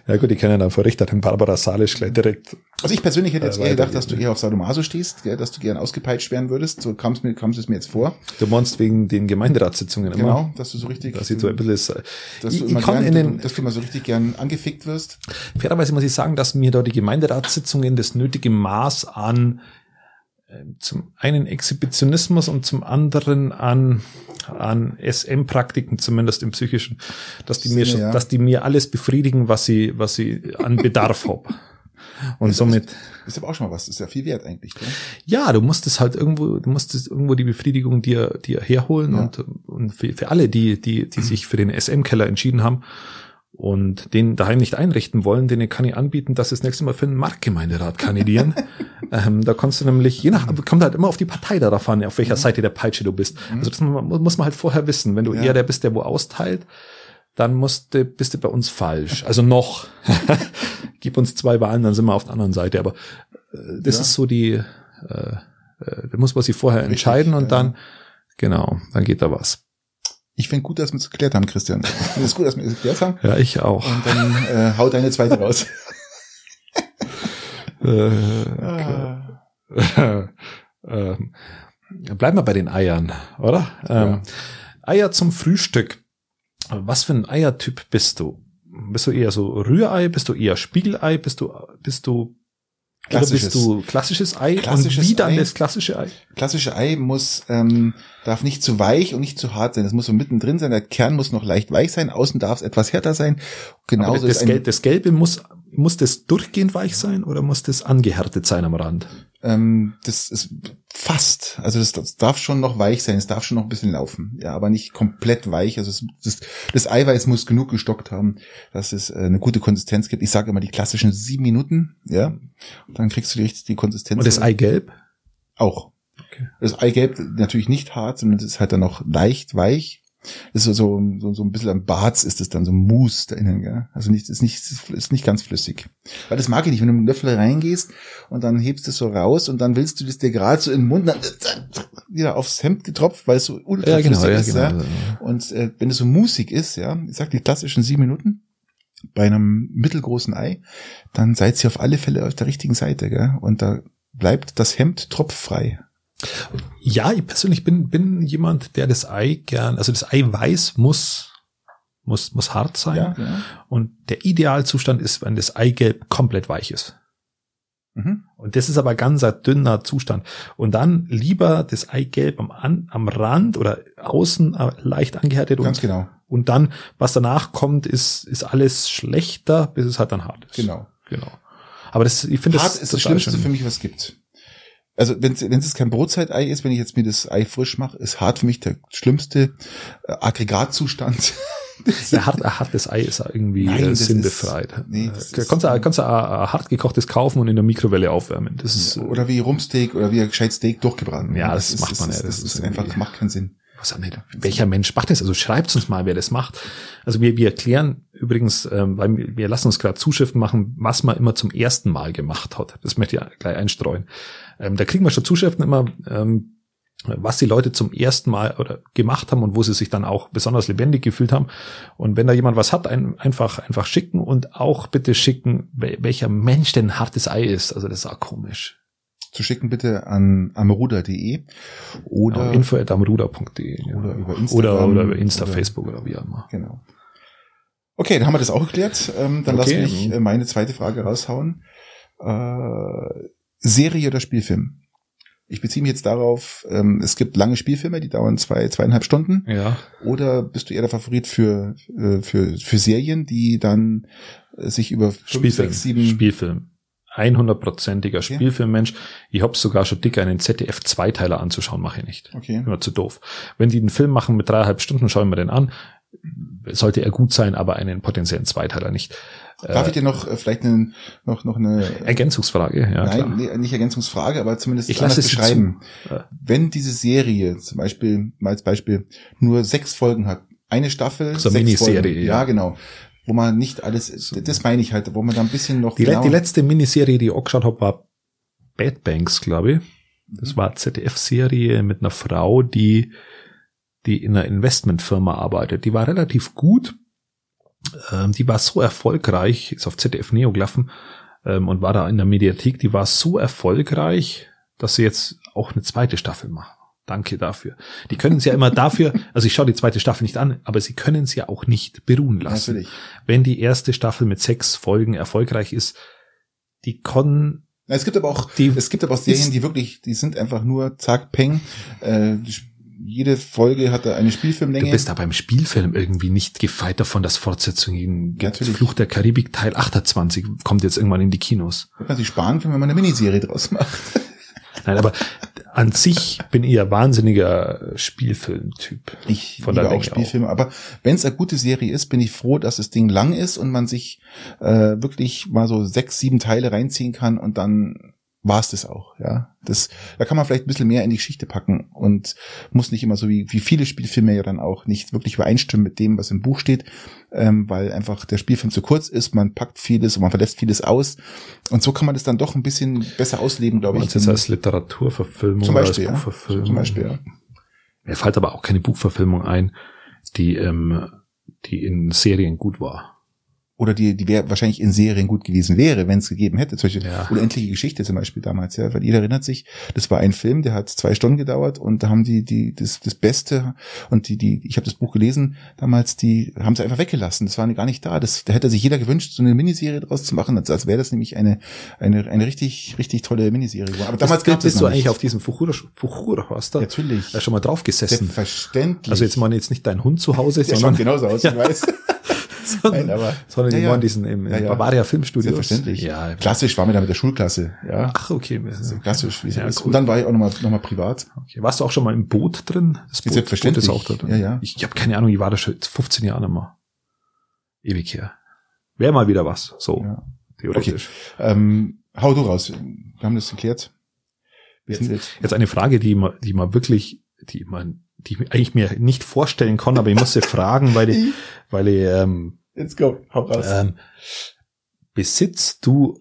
Ja gut, die kennen dann vor Richter den Barbara Salisch gleich direkt. Also ich persönlich hätte jetzt Äh, eher gedacht, dass du eher auf Sadomaso stehst, gell, dass du gern ausgepeitscht werden würdest. So kam es mir, kam es mir jetzt vor. Du meinst wegen den Gemeinderatssitzungen immer. Genau, dass du so richtig, Dass ich so ein bisschen, dass ich, du ich immer gern, in den, dass du immer so richtig gern angefickt wirst. fairerweise muss ich sagen, dass mir da die Gemeinderatssitzungen das nötige Maß an äh, zum einen Exhibitionismus und zum anderen an an SM-Praktiken, zumindest im psychischen, dass die mir schon, Ja. dass die mir alles befriedigen, was sie, was sie an Bedarf hab. Und somit, Ist aber auch schon mal was. Ist ja viel wert eigentlich. Gell? ja, du musst es halt irgendwo, du musst es irgendwo die Befriedigung dir, dir herholen Ja. und, und für, für alle, die, die, die sich für den SM-Keller entschieden haben und den daheim nicht einrichten wollen, denen kann ich anbieten, dass sie das nächste Mal für einen Marktgemeinderat kandidieren. ähm, da kannst du nämlich, je nach, kommt halt immer auf die Partei darauf an, auf welcher Seite der Peitsche du bist. Also das mu- muss man halt vorher wissen. Wenn du Ja. eher der bist, der wo austeilt, dann musst du, bist du bei uns falsch. Also noch. Gib uns zwei Wahlen, dann sind wir auf der anderen Seite. Aber äh, das Ja. ist so die, äh, äh, da muss man sich vorher Richtig, entscheiden und ja. dann, genau, dann geht da was. Ich finde gut, dass wir es geklärt haben, Christian. Ich finde es gut, dass wir es geklärt haben. Ja, ich auch. Und dann äh, hau deine zweite raus. Äh, Ah. ähm, bleiben wir bei den Eiern, oder? Ähm, Eier zum Frühstück. Was für ein Eiertyp bist du? Bist du eher so Rührei? Bist du eher Spiegelei? Bist du, bist du, oder bist Klassisches. du klassisches Ei? Klassisches und wie dann Ei. das klassische Ei? Klassische Ei muss, ähm, darf nicht zu weich und nicht zu hart sein. Es muss so mittendrin sein. Der Kern muss noch leicht weich sein. Außen darf es etwas härter sein. Aber Genauso das, ist ein, Gel das Gelbe muss, muss das durchgehend weich sein oder muss das angehärtet sein am Rand? Ähm, das ist fast, also das, das darf schon noch weich sein, es darf schon noch ein bisschen laufen, ja, aber nicht komplett weich. Also es, das, das Eiweiß muss genug gestockt haben, dass es äh, eine gute Konsistenz gibt. Ich sage immer die klassischen sieben Minuten, ja, und dann kriegst du die, die Konsistenz. Und das Eigelb? Auch. Okay. Das Eigelb natürlich nicht hart, sondern es ist halt dann noch leicht weich ist so, so, so, so ein bisschen am Barz ist es dann, so Mousse da innen, gell? Also nicht, ist nicht, ist nicht ganz flüssig. Weil das mag ich nicht, wenn du mit dem Löffel reingehst und dann hebst du es so raus und dann willst du das dir gerade so in den Mund dann, wieder aufs Hemd getropft, weil es so ultra ja, genau, flüssig ja, ist, genau, ja. Und äh, wenn es so musig ist, ja, ich sag die klassischen sieben Minuten, bei einem mittelgroßen Ei, dann seid ihr auf alle Fälle auf der richtigen Seite, gell? Und da bleibt das Hemd tropffrei. Ja, ich persönlich bin, bin jemand, der das Ei gern, also das Eiweiß muss, muss, muss hart sein. Ja, ja. Und der Idealzustand ist, wenn das Eigelb komplett weich ist. Mhm. Und das ist aber ganz ein dünner Zustand. Und dann lieber das Eigelb am, am Rand oder außen äh, leicht angehärtet. Ganz und, genau. Und dann, was danach kommt, ist, ist alles schlechter, bis es halt dann hart ist. Genau. Genau. Aber das, ich finde, das ist das Schlimmste für mich, was es gibt. Also wenn es kein Brotzeitei ist, wenn ich jetzt mir das Ei frisch mache, ist hart für mich der schlimmste äh, Aggregatzustand. Ja, hart, ein hartes Ei ist irgendwie Nein, äh, sinnbefreit. Ist, nee, äh, kannst, du, kannst du ein hart gekochtes kaufen und in der Mikrowelle aufwärmen. Das ist, oder wie Rumpsteak oder wie ein gescheit Steak durchgebraten. Ja, das, das macht man ja. Das, das ist, ist einfach, das macht keinen Sinn. Was nicht, welcher Mensch macht das? Also schreibt uns mal, wer das macht. Also wir, wir erklären übrigens, ähm, weil wir lassen uns gerade Zuschriften machen, was man immer zum ersten Mal gemacht hat. Das möchte ich gleich einstreuen. Ähm, da kriegen wir schon Zuschriften immer, ähm, was die Leute zum ersten Mal oder gemacht haben und wo sie sich dann auch besonders lebendig gefühlt haben. Und wenn da jemand was hat, ein, einfach, einfach schicken und auch bitte schicken, welcher Mensch denn hartes Ei ist. Also das ist auch komisch. Zu schicken bitte an amruda.de oder ja, info at amruda.de ja. oder über Instagram oder, oder über Insta, oder, Facebook oder wie auch immer. Genau. Okay, dann haben wir das auch geklärt. Ähm, dann okay. lass mich äh, meine zweite Frage raushauen. Äh, Serie oder Spielfilm? Ich beziehe mich jetzt darauf, ähm, es gibt lange Spielfilme, die dauern zwei, zweieinhalb Stunden. Ja. Oder bist du eher der Favorit für, äh, für, für Serien, die dann äh, sich über fünf, Spielfilm, sechs, sieben... Spielfilm. 100%iger Spielfilmmensch. Ich hab's sogar schon dick, einen ZDF-Zweiteiler anzuschauen, mache ich nicht. Okay. Immer zu doof. Wenn die einen Film machen mit dreieinhalb Stunden, schauen wir den an. Sollte er gut sein, aber einen potenziellen Zweiteiler nicht. Darf ich dir noch äh, vielleicht eine, noch, noch eine Ergänzungsfrage? Ja, Nein, nee, nicht Ergänzungsfrage, aber zumindest ich lasse es beschreiben. Ja. Wenn diese Serie zum Beispiel, mal als Beispiel, nur sechs Folgen hat, eine Staffel, so sechs Miniserie, Folgen, ja, genau, wo man nicht alles, das meine ich halt, wo man da ein bisschen noch die, die letzte Miniserie, die ich auch geschaut habe, war Bad Banks, glaube ich. Das war ZDF-Serie mit einer Frau, die die in einer Investmentfirma arbeitet. Die war relativ gut, ähm, die war so erfolgreich, ist auf ZDF Neo gelaufen ähm, und war da in der Mediathek, die war so erfolgreich, dass sie jetzt auch eine zweite Staffel machen. Danke dafür. Die können sie ja immer dafür, also ich schaue die zweite Staffel nicht an, aber sie können sie ja auch nicht beruhen lassen. Natürlich. Wenn die erste Staffel mit sechs Folgen erfolgreich ist, die können es gibt aber auch, die, es gibt aber auch Serien, die wirklich, die sind einfach nur zack, peng, äh, jede Folge hat da eine Spielfilmlänge. Du bist da beim Spielfilm irgendwie nicht gefeit davon, dass Fortsetzungen gibt. Natürlich. Fluch der Karibik Teil 28 kommt jetzt irgendwann in die Kinos. Man kann sich sparen, wenn man eine Miniserie draus macht. Nein, aber an sich bin ich ja wahnsinniger Spielfilmtyp. Ich von liebe auch Spielfilme, auch. aber wenn es eine gute Serie ist, bin ich froh, dass das Ding lang ist und man sich äh, wirklich mal so sechs, sieben Teile reinziehen kann und dann war es das auch, ja. Das, da kann man vielleicht ein bisschen mehr in die Geschichte packen und muss nicht immer so wie, wie viele Spielfilme ja dann auch nicht wirklich übereinstimmen mit dem, was im Buch steht, ähm, weil einfach der Spielfilm zu kurz ist, man packt vieles und man verlässt vieles aus. Und so kann man das dann doch ein bisschen besser ausleben, glaube ich. Das als Literaturverfilmung zum Beispiel, oder als Buchverfilmung. Ja. Zum Beispiel, ja. Mir fällt aber auch keine Buchverfilmung ein, die, ähm, die in Serien gut war oder die, die wäre wahrscheinlich in Serien gut gewesen wäre, wenn es gegeben hätte. Zum Beispiel ja. Unendliche Geschichte zum Beispiel damals, ja, weil jeder erinnert sich, das war ein Film, der hat zwei Stunden gedauert und da haben die, die, das, das Beste und die, die, ich habe das Buch gelesen, damals, die haben sie einfach weggelassen. Das war gar nicht da. Das, da hätte sich jeder gewünscht, so eine Miniserie draus zu machen, als, als wäre das nämlich eine, eine, eine richtig, richtig tolle Miniserie. Aber damals gab es Bist du eigentlich auf diesem Fuchura, Fuchura hast du Natürlich. schon mal drauf gesessen. Selbstverständlich. Also jetzt mal jetzt nicht dein Hund zu Hause, sondern. genauso aus, ich weiß. Sondern, Nein, aber- sondern die Ja, ja. waren diesen im, im Ja, ja. Bavaria Filmstudios. Selbstverständlich. Ja, Klassisch waren wir da mit der Schulklasse, ja. Ach, okay. So klassisch, wie es Ja, ist. cool. Und dann war ich auch nochmal noch mal privat. okay. Warst du auch schon mal im Boot drin? Das Boot, Selbstverständlich. Boot ist auch drin. Ja, ja. Ich, ich habe keine Ahnung, ich war da schon 15 Jahre mehr. Ewig her. Wäre mal wieder was, so Ja. theoretisch. Ähm, hau du raus. Wir haben das geklärt. Sind jetzt, Jetzt eine Frage, die man, die man wirklich, die man, die ich eigentlich mir nicht vorstellen kann, aber ich muss sie fragen, weil ich, weil ich, ähm, let's go, hau raus. ähm, besitzt du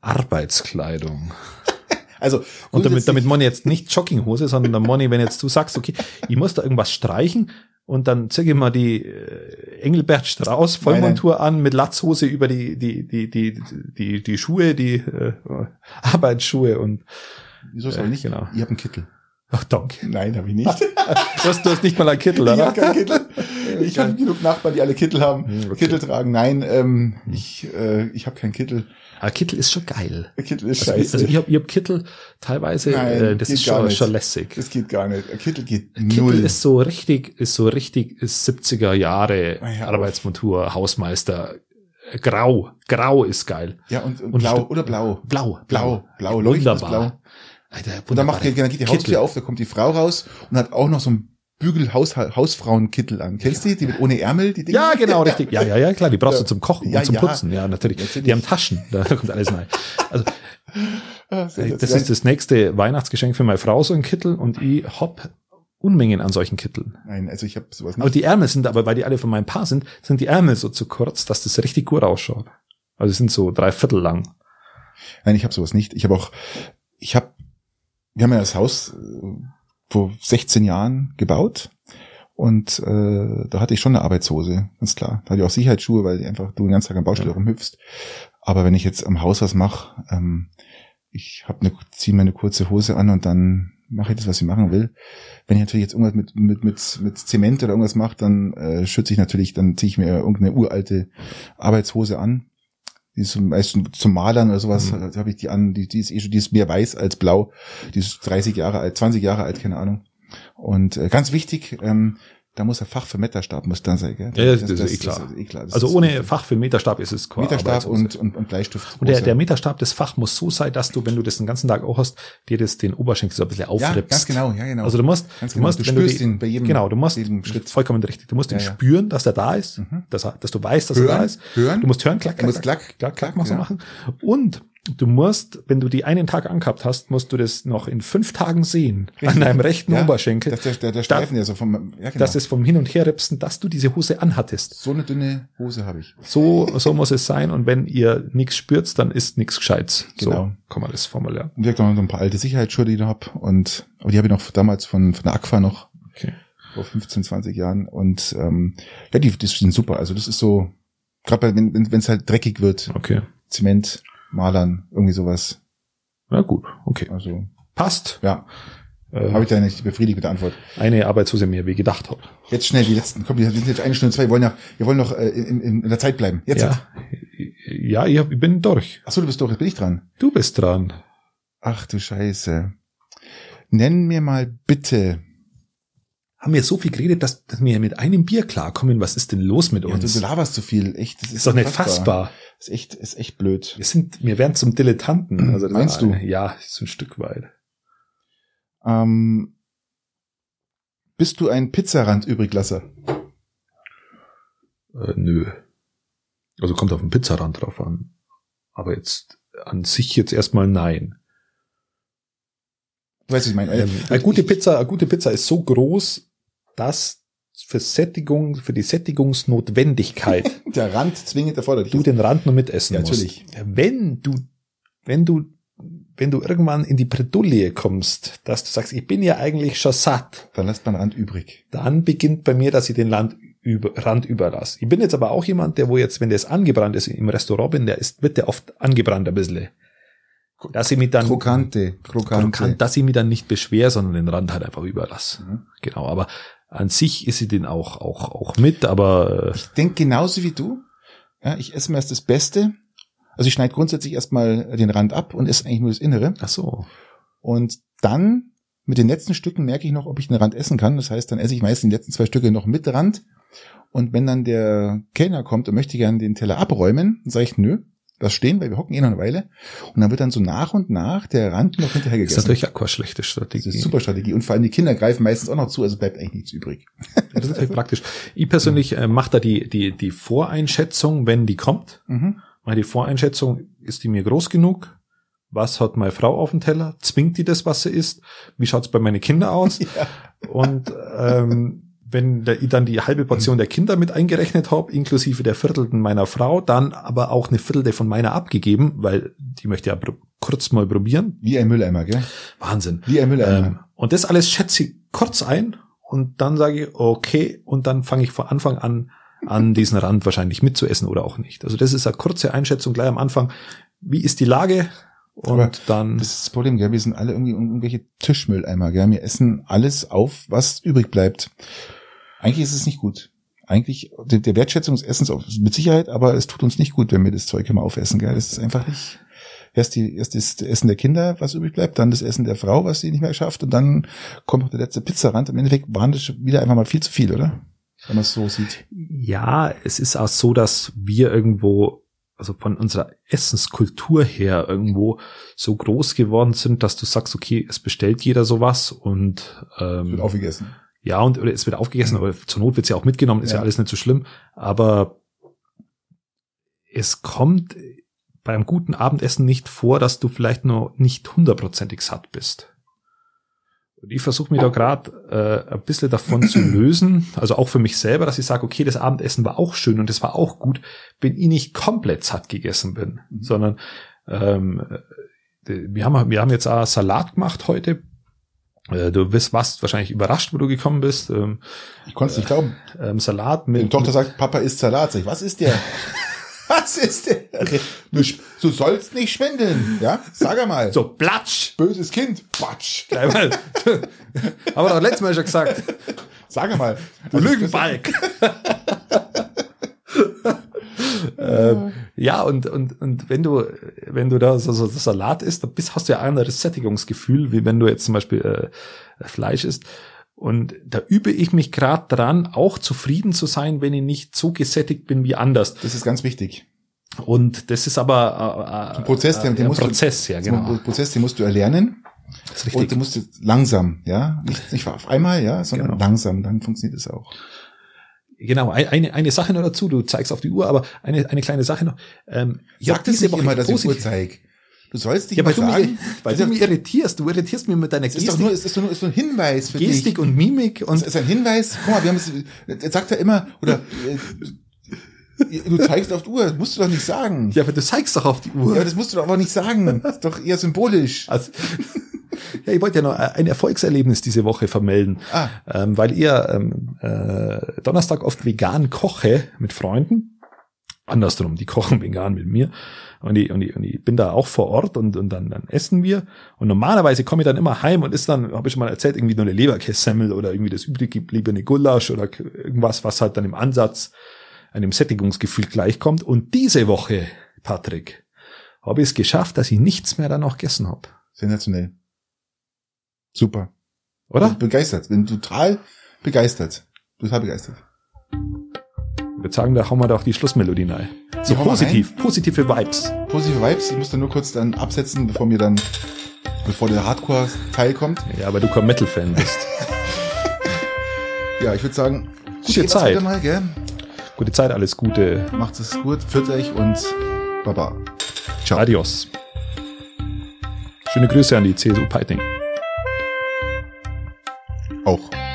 Arbeitskleidung? also, Und damit, damit Money jetzt nicht Jogginghose, sondern der Money, wenn jetzt du sagst, okay, ich muss da irgendwas streichen und dann zeige ich mal die äh, Engelbert Strauß Vollmontur an mit Latzhose über die, die, die, die, die, die Schuhe, die äh, Arbeitsschuhe und Wieso soll äh, nicht? genau. Ich habe einen Kittel. Ach danke. Nein, habe ich nicht. Du hast, du hast nicht mal einen Kittel, ich oder? habe keinen Kittel. Ich habe genug Nachbarn, die alle Kittel haben. Hm, okay. Kittel tragen. Nein, ähm, ich, äh, ich habe keinen Kittel. Aber Kittel ist schon geil. Kittel ist Also, scheiße. also ich habe ich hab Kittel teilweise, Nein, äh, das geht ist gar schon, nicht. schon lässig. das geht gar nicht. Ein Kittel geht Kittel null. ist so richtig, ist so richtig ist 70er Jahre Ah, ja, Arbeitsmontur, Hausmeister. Äh, Grau, grau ist geil. ja, und, und Und blau oder blau. Blau, Blau, blau, leuchtendes Wunderbar. Blau. Alter, Und dann, macht, wunderbare dann geht die Kittel. Haustür auf, da kommt die Frau raus und hat auch noch so ein Bügel Haus, Hausfrauenkittel an. Kennst du die? Die mit ohne Ärmel, die Dinger? Ja, genau, richtig. Ja, ja, ja, klar, die brauchst Ja. du zum Kochen Ja, und zum ja. Putzen. Ja, natürlich. Natürlich. Die haben Taschen, da kommt alles rein. Also, Ah, sehr, sehr, das ist das nächste Weihnachtsgeschenk für meine Frau, so ein Kittel, und ich hab Unmengen an solchen Kitteln. Nein, also ich habe sowas Aber nicht. die Ärmel sind, aber weil die alle von meinem Paar sind, sind die Ärmel so zu kurz, dass das richtig gut ausschaut. Also sie sind so drei Viertel lang. Nein, ich habe sowas nicht. Ich habe auch, ich habe, wir haben ja das Haus äh, vor 16 Jahren gebaut und äh, da hatte ich schon eine Arbeitshose, ganz klar. Da hatte ich auch Sicherheitsschuhe, weil einfach du den ganzen Tag am Baustelle Ja. rumhüpfst. Aber wenn ich jetzt am Haus was mache, ähm, ich hab eine, ziehe mir eine kurze Hose an und dann mache ich das, was ich machen will. Wenn ich natürlich jetzt irgendwas mit mit mit, mit Zement oder irgendwas mache, dann äh, schütze ich natürlich, dann ziehe ich mir irgendeine uralte Arbeitshose an. Die ist zum, meistens zum Malern oder sowas, Mhm. habe ich die an, die, die ist eh schon, die ist mehr weiß als blau, die ist 30 Jahre alt, 20 Jahre alt, keine Ahnung. Und äh, ganz wichtig, ähm, da muss ein Fach für Meterstab muss dann sein, gell? Ja, ja, das ist eh klar. ist eh klar. Das Also ohne Fach für Meterstab ist es kein Meterstab und, und, und Bleistift. Und der, der Meterstab, das Fach muss so sein, dass du, wenn du das den ganzen Tag auch hast, dir das den Oberschenkel so ein bisschen ja, aufrippst. ganz genau, ja, genau. Also du musst, Ganz du genau. musst, Du wenn spürst die- ihn bei jedem- genau, du musst, jedem Schritt. vollkommen richtig, du musst ihn Ja, ja. spüren, dass er da ist, Mhm. dass, er, dass du weißt, dass er da hören, ist. hören. Du musst hören, klack, Du klack, musst klack, klack, klack, klack, klack, musst du ja. machen. Und du musst, wenn du die einen Tag angehabt hast, musst du das noch in fünf Tagen sehen, an deinem rechten Ja, Oberschenkel, Dass der, der, der Streifen, der so vom, ja, genau. dass es vom Hin- und Herripsen, dass du diese Hose anhattest. so eine dünne Hose habe ich. So, so muss es sein. Und wenn ihr nichts spürt, dann ist nichts Gescheites. Genau. So kann man das formulieren. Und ich habe noch ein paar alte Sicherheitsschuhe, die ich noch hab. Und, aber die habe ich noch damals von, von der Aqua noch Okay. vor 15, 20 Jahren. Und ähm, ja, die, die sind super. Also das ist so, gerade wenn wenn es halt dreckig wird, Okay. Zement, Malern, irgendwie sowas. Na gut. Okay. Also Passt. ja, Äh, habe ich da nicht befriedigt mit der Antwort. eine Arbeitshose mehr, wie gedacht habe. Jetzt schnell die letzten. Komm, wir sind jetzt eine Stunde zwei. Wir wollen ja, wir wollen noch äh, in, in, in der Zeit bleiben. Jetzt. Ja, ja ich, hab, ich bin durch. Ach so, du bist doch. Jetzt bin ich dran. Du bist dran. Ach du Scheiße. Nenn mir mal bitte. Haben wir so viel geredet, dass, dass wir mit einem Bier klarkommen. Was ist denn los mit Ja, du, uns? du laberst zu viel. Echt. Das ist, ist doch nicht fassbar. Ist echt, ist echt blöd. Wir sind, wir werden zum Dilettanten. Also das- Meinst du? Ja, so ein Stück weit. Ähm, bist du ein Pizzarand übriglasser? Äh, nö. Also kommt auf den Pizzarand drauf an. Aber jetzt an sich jetzt erstmal nein. Was ich meine. Ähm, eine gute Pizza, eine gute Pizza ist so groß, dass für Sättigung, für die Sättigungsnotwendigkeit Der Rand zwingend erforderlich. du ist. den Rand nur mitessen Ja, musst. natürlich. Wenn du, wenn du, wenn du irgendwann in die Bredouille kommst, dass du sagst, ich bin ja eigentlich schon satt, Dann lässt man Rand übrig. dann beginnt bei mir, dass ich den Land über, Rand überlasse. Ich bin jetzt aber auch jemand, der wo jetzt, wenn das angebrannt ist, im Restaurant bin, der ist, wird der oft angebrannt ein bisschen. Dass ich mich dann, Krokante, krokante. krokant, dass ich mich dann nicht beschwer, sondern den Rand halt einfach überlasse. Mhm. Genau, aber an sich ist sie den auch, auch, auch mit, aber, äh, Ich denke genauso wie du. Ja, ich esse mir erst das Beste. Also ich schneide grundsätzlich erstmal den Rand ab und esse eigentlich nur das Innere. ach so. Und dann mit den letzten Stücken merke ich noch, ob ich den Rand essen kann. Das heißt, dann esse ich meistens die letzten zwei Stücke noch mit Rand. Und wenn dann der Kellner kommt und möchte gerne den Teller abräumen, dann sage ich, nö, das stehen, weil wir hocken eh noch eine Weile. Und dann wird dann so nach und nach der Rand noch hinterher gegessen. Das ist natürlich auch keine schlechte Strategie. Das ist eine super Strategie. Und vor allem die Kinder greifen meistens auch noch zu, also bleibt eigentlich nichts übrig. Das ist natürlich praktisch. Ich persönlich äh, mache da die, die, die Voreinschätzung, wenn die kommt. Mhm. Weil die Voreinschätzung, ist die mir groß genug? Was hat meine Frau auf dem Teller? Zwingt die das, was sie isst? Wie schaut's bei meinen Kindern aus? Ja. Und ähm, wenn der, ich dann die halbe Portion der Kinder mit eingerechnet habe, inklusive der Viertelten meiner Frau, dann aber auch eine Viertelte von meiner abgegeben, weil die möchte ja kurz mal probieren. Wie ein Mülleimer, gell? Wahnsinn. Wie ein Mülleimer. Ähm, und das alles schätze ich kurz ein und dann sage ich, okay, und dann fange ich von Anfang an an diesen Rand wahrscheinlich mitzuessen oder auch nicht. Also das ist eine kurze Einschätzung gleich am Anfang. Wie ist die Lage? Und Aber dann, Das ist das Problem, gell? Wir sind alle irgendwie irgendwelche Tischmülleimer, gell? Wir essen alles auf, was übrig bleibt. Eigentlich ist es nicht gut. Eigentlich, der, der Wertschätzung des Essens auch mit Sicherheit, aber es tut uns nicht gut, wenn wir das Zeug immer aufessen, gell? Das ist einfach nicht. Erst, die, erst das Essen der Kinder, was übrig bleibt, dann das Essen der Frau, was sie nicht mehr schafft, und dann kommt noch der letzte Pizzarand. Im Endeffekt waren das schon wieder einfach mal viel zu viel, oder? Wenn man es so sieht. ja, es ist auch so, dass wir irgendwo, also von unserer Essenskultur her irgendwo so groß geworden sind, dass du sagst, okay, es bestellt jeder sowas und ähm, Wird aufgegessen. Ja, und oder es wird aufgegessen, aber zur Not wird es ja auch mitgenommen, ist ja. Ja. alles nicht so schlimm. Aber es kommt beim guten Abendessen nicht vor, dass du vielleicht nur nicht hundertprozentig satt bist. Und ich versuche mich da gerade äh, ein bisschen davon zu lösen, also auch für mich selber, dass ich sage, okay, das Abendessen war auch schön und das war auch gut, wenn ich nicht komplett satt gegessen bin, Mhm. sondern ähm, äh, wir haben, wir haben jetzt auch Salat gemacht heute. Äh, Du wirst warst wahrscheinlich überrascht, wo du gekommen bist. Ähm, Ich konnte es nicht glauben. ähm, Salat mit, Tochter sagt, Papa isst Salat. Sag ich, was ist der? was ist der? Du, du sollst nicht schwindeln, ja? Sag einmal. so Platsch. Böses Kind. Quatsch. Einmal. Aber doch letztes Mal schon gesagt. Sag einmal. Du Also, Lügenbalg. ähm, ja, und, und, und wenn du, wenn du da so, so Salat isst, dann bist, hast du ja ein anderes Sättigungsgefühl, wie wenn du jetzt zum Beispiel äh, Fleisch isst. Und da übe ich mich gerade dran, auch zufrieden zu sein, wenn ich nicht so gesättigt bin wie anders. Das ist ganz wichtig. Und das ist aber äh, Ein Prozess, den- den ein musst du- Prozess, ja, Das ist ein genau. Prozess, den musst du erlernen. Das ist Und du richtig. musst langsam, ja? Nicht, nicht auf einmal, ja, sondern Genau. langsam. Dann funktioniert es auch. Genau, ein- eine, eine Sache noch dazu, du zeigst auf die Uhr, aber eine, eine kleine Sache noch. Ähm, Sag das nicht immer, dass ich Uhr positiv- zeig. Du sollst dich Ja, weil mal du, sagen. mich, weil du mich irritierst. Du irritierst mich mit deiner es ist doch Gestik, nur, es ist doch nur, ist nur ein Hinweis für Gestik dich. und Mimik und Es ist ein Hinweis. Guck mal, wir haben es, jetzt sagt er immer, oder, äh, du zeigst auf die Uhr, das musst du doch nicht sagen. ja, aber du zeigst doch auf die Uhr. Ja, aber das musst du doch aber nicht sagen. Das ist doch eher symbolisch. also, ja, ich wollte ja noch ein Erfolgserlebnis diese Woche vermelden, Ah, ähm, weil ihr ähm, äh, Donnerstag oft vegan koche mit Freunden. Andersrum, die kochen vegan mit mir. Und ich, und ich, und ich bin da auch vor Ort und, und dann, dann essen wir. Und normalerweise komme ich dann immer heim und ist dann, habe ich schon mal erzählt, irgendwie nur eine Leberkässemmel oder irgendwie das übrig gebliebene Gulasch oder irgendwas, was halt dann im Ansatz einem Sättigungsgefühl gleichkommt. Und diese Woche, Patrick, habe ich es geschafft, dass ich nichts mehr dann noch gegessen habe. sensationell. Super. Oder? Begeistert. Bin total begeistert. Total begeistert. Ich würde sagen, da hauen wir doch die Schlussmelodie rein. So Die positiv, positive Vibes. Positive Vibes. Ich muss dann nur kurz dann absetzen, bevor mir dann, bevor der Hardcore-Teil kommt. Ja, aber du kein Metal-Fan bist. Ja, ich würde sagen, Gute Zeit. mal? Gute Zeit, alles Gute. Macht es gut, führt euch und Baba. Ciao. Adios. Schöne Grüße an die CSU Peiting. Auch.